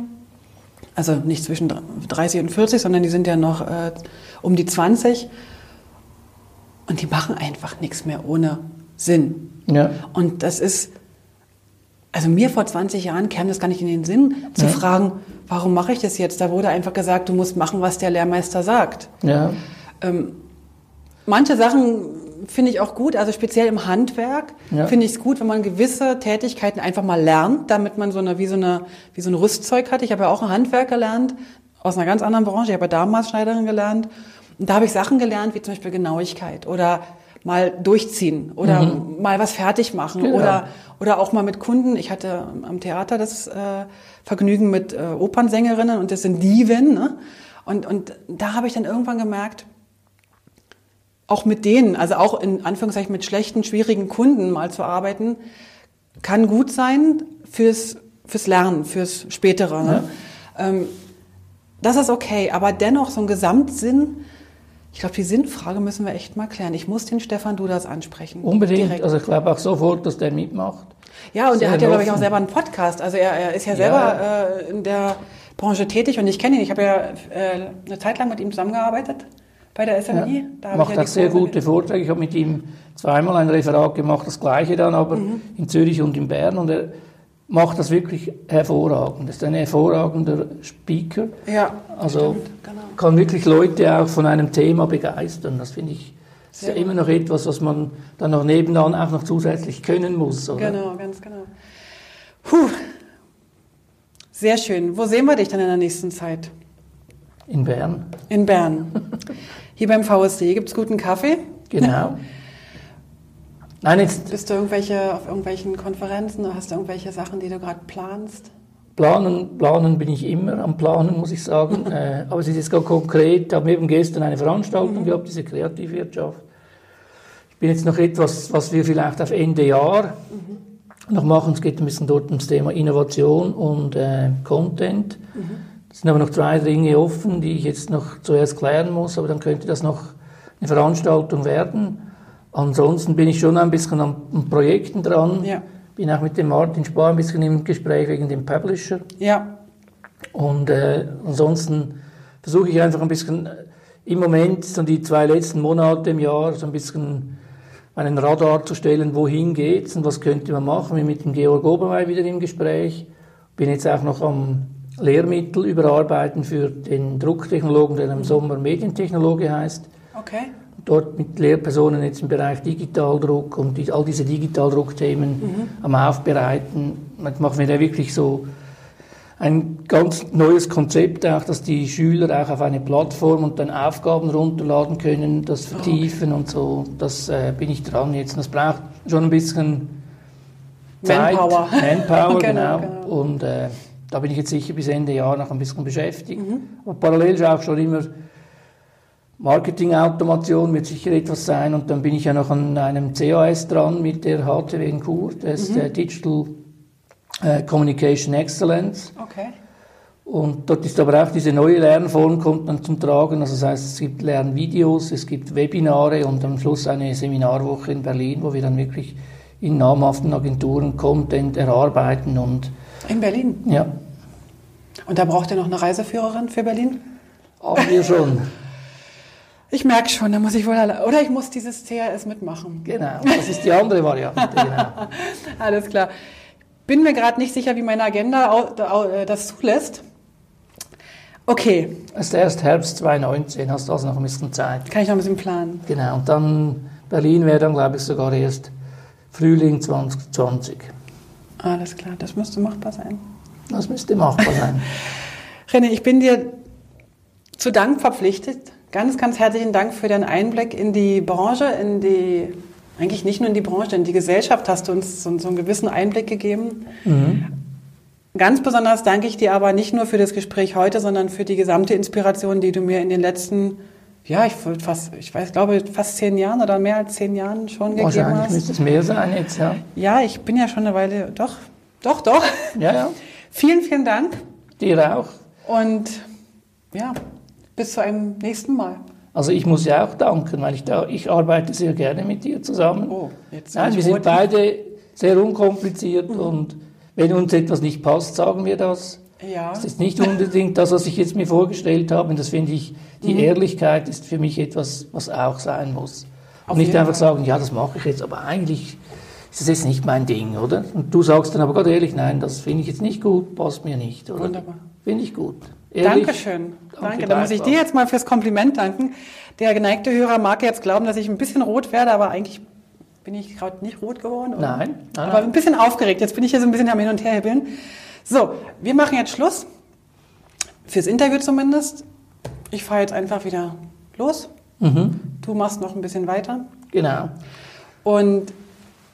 Also nicht zwischen 30 und 40, sondern die sind ja noch äh, um die 20. Und die machen einfach nichts mehr ohne Sinn. Ja. Und das ist, also mir vor 20 Jahren kam das gar nicht in den Sinn, zu ja. fragen, warum mache ich das jetzt? Da wurde einfach gesagt, du musst machen, was der Lehrmeister sagt. Ja. Ähm, manche Sachen finde ich auch gut, also speziell im Handwerk ja. finde ich es gut, wenn man gewisse Tätigkeiten einfach mal lernt, damit man so eine wie so eine wie so ein Rüstzeug hat. Ich habe ja auch ein Handwerk gelernt aus einer ganz anderen Branche. Ich habe ja damals Schneiderin gelernt und da habe ich Sachen gelernt wie zum Beispiel Genauigkeit oder mal durchziehen oder mhm. mal was fertig machen genau. oder oder auch mal mit Kunden. Ich hatte am Theater das äh, Vergnügen mit äh, Opernsängerinnen und das sind Diven. Ne? Und und da habe ich dann irgendwann gemerkt auch mit denen, also auch in Anführungszeichen mit schlechten, schwierigen Kunden mal zu arbeiten, kann gut sein fürs, fürs Lernen, fürs Spätere. Ne? Ja. Ähm, das ist okay, aber dennoch so ein Gesamtsinn, ich glaube, die Sinnfrage müssen wir echt mal klären. Ich muss den Stefan Dudas ansprechen. Unbedingt. Direkt. Also ich glaube auch sofort, dass der mitmacht. Ja, und er hat ja, glaube ich, auch selber einen Podcast. Also er, er ist ja selber ja. Äh, in der Branche tätig und ich kenne ihn. Ich habe ja äh, eine Zeit lang mit ihm zusammengearbeitet bei der SMI. Ja, macht ja auch sehr gute Vorträge. Ich habe mit ihm zweimal ein Referat gemacht, das gleiche dann, aber mhm. in Zürich und in Bern. Und er macht das wirklich hervorragend. Er ist ein hervorragender Speaker. Ja, also genau. kann wirklich Leute auch von einem Thema begeistern. Das finde ich ist ja immer noch etwas, was man dann noch nebenan auch noch zusätzlich können muss. Oder? Genau, ganz genau. Puh. Sehr schön. Wo sehen wir dich dann in der nächsten Zeit? In Bern. In Bern. Hier beim VSD gibt es guten Kaffee. Genau. Nein, jetzt Bist du irgendwelche, auf irgendwelchen Konferenzen oder hast du irgendwelche Sachen, die du gerade planst? Planen, planen bin ich immer am Planen, muss ich sagen. äh, aber es ist jetzt gar konkret. Wir haben eben gestern eine Veranstaltung mhm. gehabt, diese Kreativwirtschaft. Ich bin jetzt noch etwas, was wir vielleicht auf Ende Jahr mhm. noch machen. Es geht ein bisschen dort ums Thema Innovation und äh, Content. Mhm. Es sind aber noch drei Dinge offen, die ich jetzt noch zuerst klären muss, aber dann könnte das noch eine Veranstaltung werden. Ansonsten bin ich schon ein bisschen an, Projekten dran. Ja. Bin auch mit dem Martin Spar ein bisschen im Gespräch wegen dem Publisher. Ja. Und äh, ansonsten versuche ich einfach ein bisschen äh, im Moment, so die zwei letzten Monate im Jahr, so ein bisschen einen Radar zu stellen, wohin geht's und was könnte man machen. Ich bin mit dem Georg Obermeier wieder im Gespräch. Bin jetzt auch noch am Lehrmittel überarbeiten für den Drucktechnologen, der im Sommer Medientechnologe heißt. Okay. Dort mit Lehrpersonen jetzt im Bereich Digitaldruck und die, all diese Digitaldruckthemen mhm. am Aufbereiten. Jetzt machen wir da wirklich so ein ganz neues Konzept auch, dass die Schüler auch auf eine Plattform und dann Aufgaben runterladen können, das vertiefen okay. und so. Das äh, bin ich dran jetzt. Das braucht schon ein bisschen Zeit. Manpower. Manpower, genau. genau. Und äh, da bin ich jetzt sicher bis Ende Jahr noch ein bisschen beschäftigt. Mhm. Aber parallel ist auch schon immer Marketing-Automation wird sicher etwas sein. Und dann bin ich ja noch an einem CAS dran mit der HTW in Chur. Das ist mhm. der Digital äh, Communication Excellence. Okay. Und dort ist aber auch diese neue Lernform kommt dann zum Tragen. Also das heißt, es gibt Lernvideos, es gibt Webinare und am Schluss eine Seminarwoche in Berlin, wo wir dann wirklich in namhaften Agenturen Content erarbeiten und in Berlin? Ja. Und da braucht ihr noch eine Reiseführerin für Berlin? Haben wir schon. Ich merke schon, da muss ich wohl alle, oder ich muss dieses CRS mitmachen. Genau, das ist die andere Variante. Genau. Alles klar. Bin mir gerade nicht sicher, wie meine Agenda äh, das zulässt. Okay. Es ist erst Herbst 2019, hast du also noch ein bisschen Zeit. Kann ich noch ein bisschen planen. Genau, und dann Berlin wäre dann, glaube ich, sogar erst Frühling 2020. Alles klar, das müsste machbar sein. Das müsste machbar sein. René, ich bin dir zu Dank verpflichtet. Ganz, ganz herzlichen Dank für deinen Einblick in die Branche, in die, eigentlich nicht nur in die Branche, in die Gesellschaft hast du uns so, so einen gewissen Einblick gegeben. Mhm. Ganz besonders danke ich dir aber nicht nur für das Gespräch heute, sondern für die gesamte Inspiration, die du mir in den letzten ja, ich fast, ich weiß, glaube fast zehn Jahren oder mehr als zehn Jahren schon gegeben hast. Wahrscheinlich müsste es mehr sein jetzt, ja. Ja, ich bin ja schon eine Weile, doch, doch, doch. Ja, ja. vielen, vielen Dank. Dir auch. Und ja, bis zu einem nächsten Mal. Also ich muss ja auch danken, weil ich da, ich arbeite sehr gerne mit dir zusammen. Oh, jetzt Nein, wir sind beide sehr unkompliziert mhm. und wenn uns etwas nicht passt, sagen wir das. Ja. Das ist nicht unbedingt das, was ich jetzt mir vorgestellt habe. Und das finde ich, die mhm. Ehrlichkeit ist für mich etwas, was auch sein muss. Und nicht einfach Fall. sagen, ja, das mache ich jetzt, aber eigentlich ist das jetzt nicht mein Ding, oder? Und du sagst dann aber gerade ehrlich, nein, das finde ich jetzt nicht gut, passt mir nicht, oder? Wunderbar. Finde ich gut. Ehrlich, Dankeschön. Danke. Da muss ich dir jetzt mal fürs Kompliment danken. Der geneigte Hörer mag jetzt glauben, dass ich ein bisschen rot werde, aber eigentlich bin ich gerade nicht rot geworden. Oder? Nein, nein. Aber ein bisschen aufgeregt. Jetzt bin ich hier so ein bisschen am Hin und Her hebeln. So, wir machen jetzt Schluss. Fürs Interview zumindest. Ich fahre jetzt einfach wieder los. Mhm. Du machst noch ein bisschen weiter. Genau. Und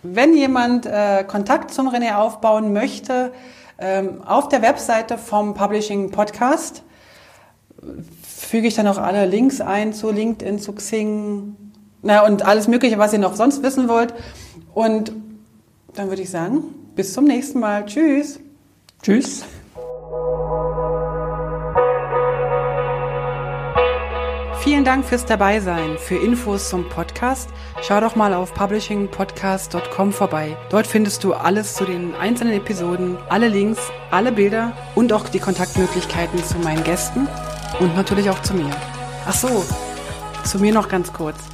wenn jemand äh, Kontakt zum René aufbauen möchte, ähm, auf der Webseite vom Publishing Podcast füge ich dann auch alle Links ein zu LinkedIn, zu Xing, na und alles Mögliche, was ihr noch sonst wissen wollt. Und dann würde ich sagen, bis zum nächsten Mal. Tschüss. Tschüss. Vielen Dank fürs Dabeisein. Für Infos zum Podcast schau doch mal auf publishingpodcast.com vorbei. Dort findest du alles zu den einzelnen Episoden, alle Links, alle Bilder und auch die Kontaktmöglichkeiten zu meinen Gästen und natürlich auch zu mir. Ach so, zu mir noch ganz kurz.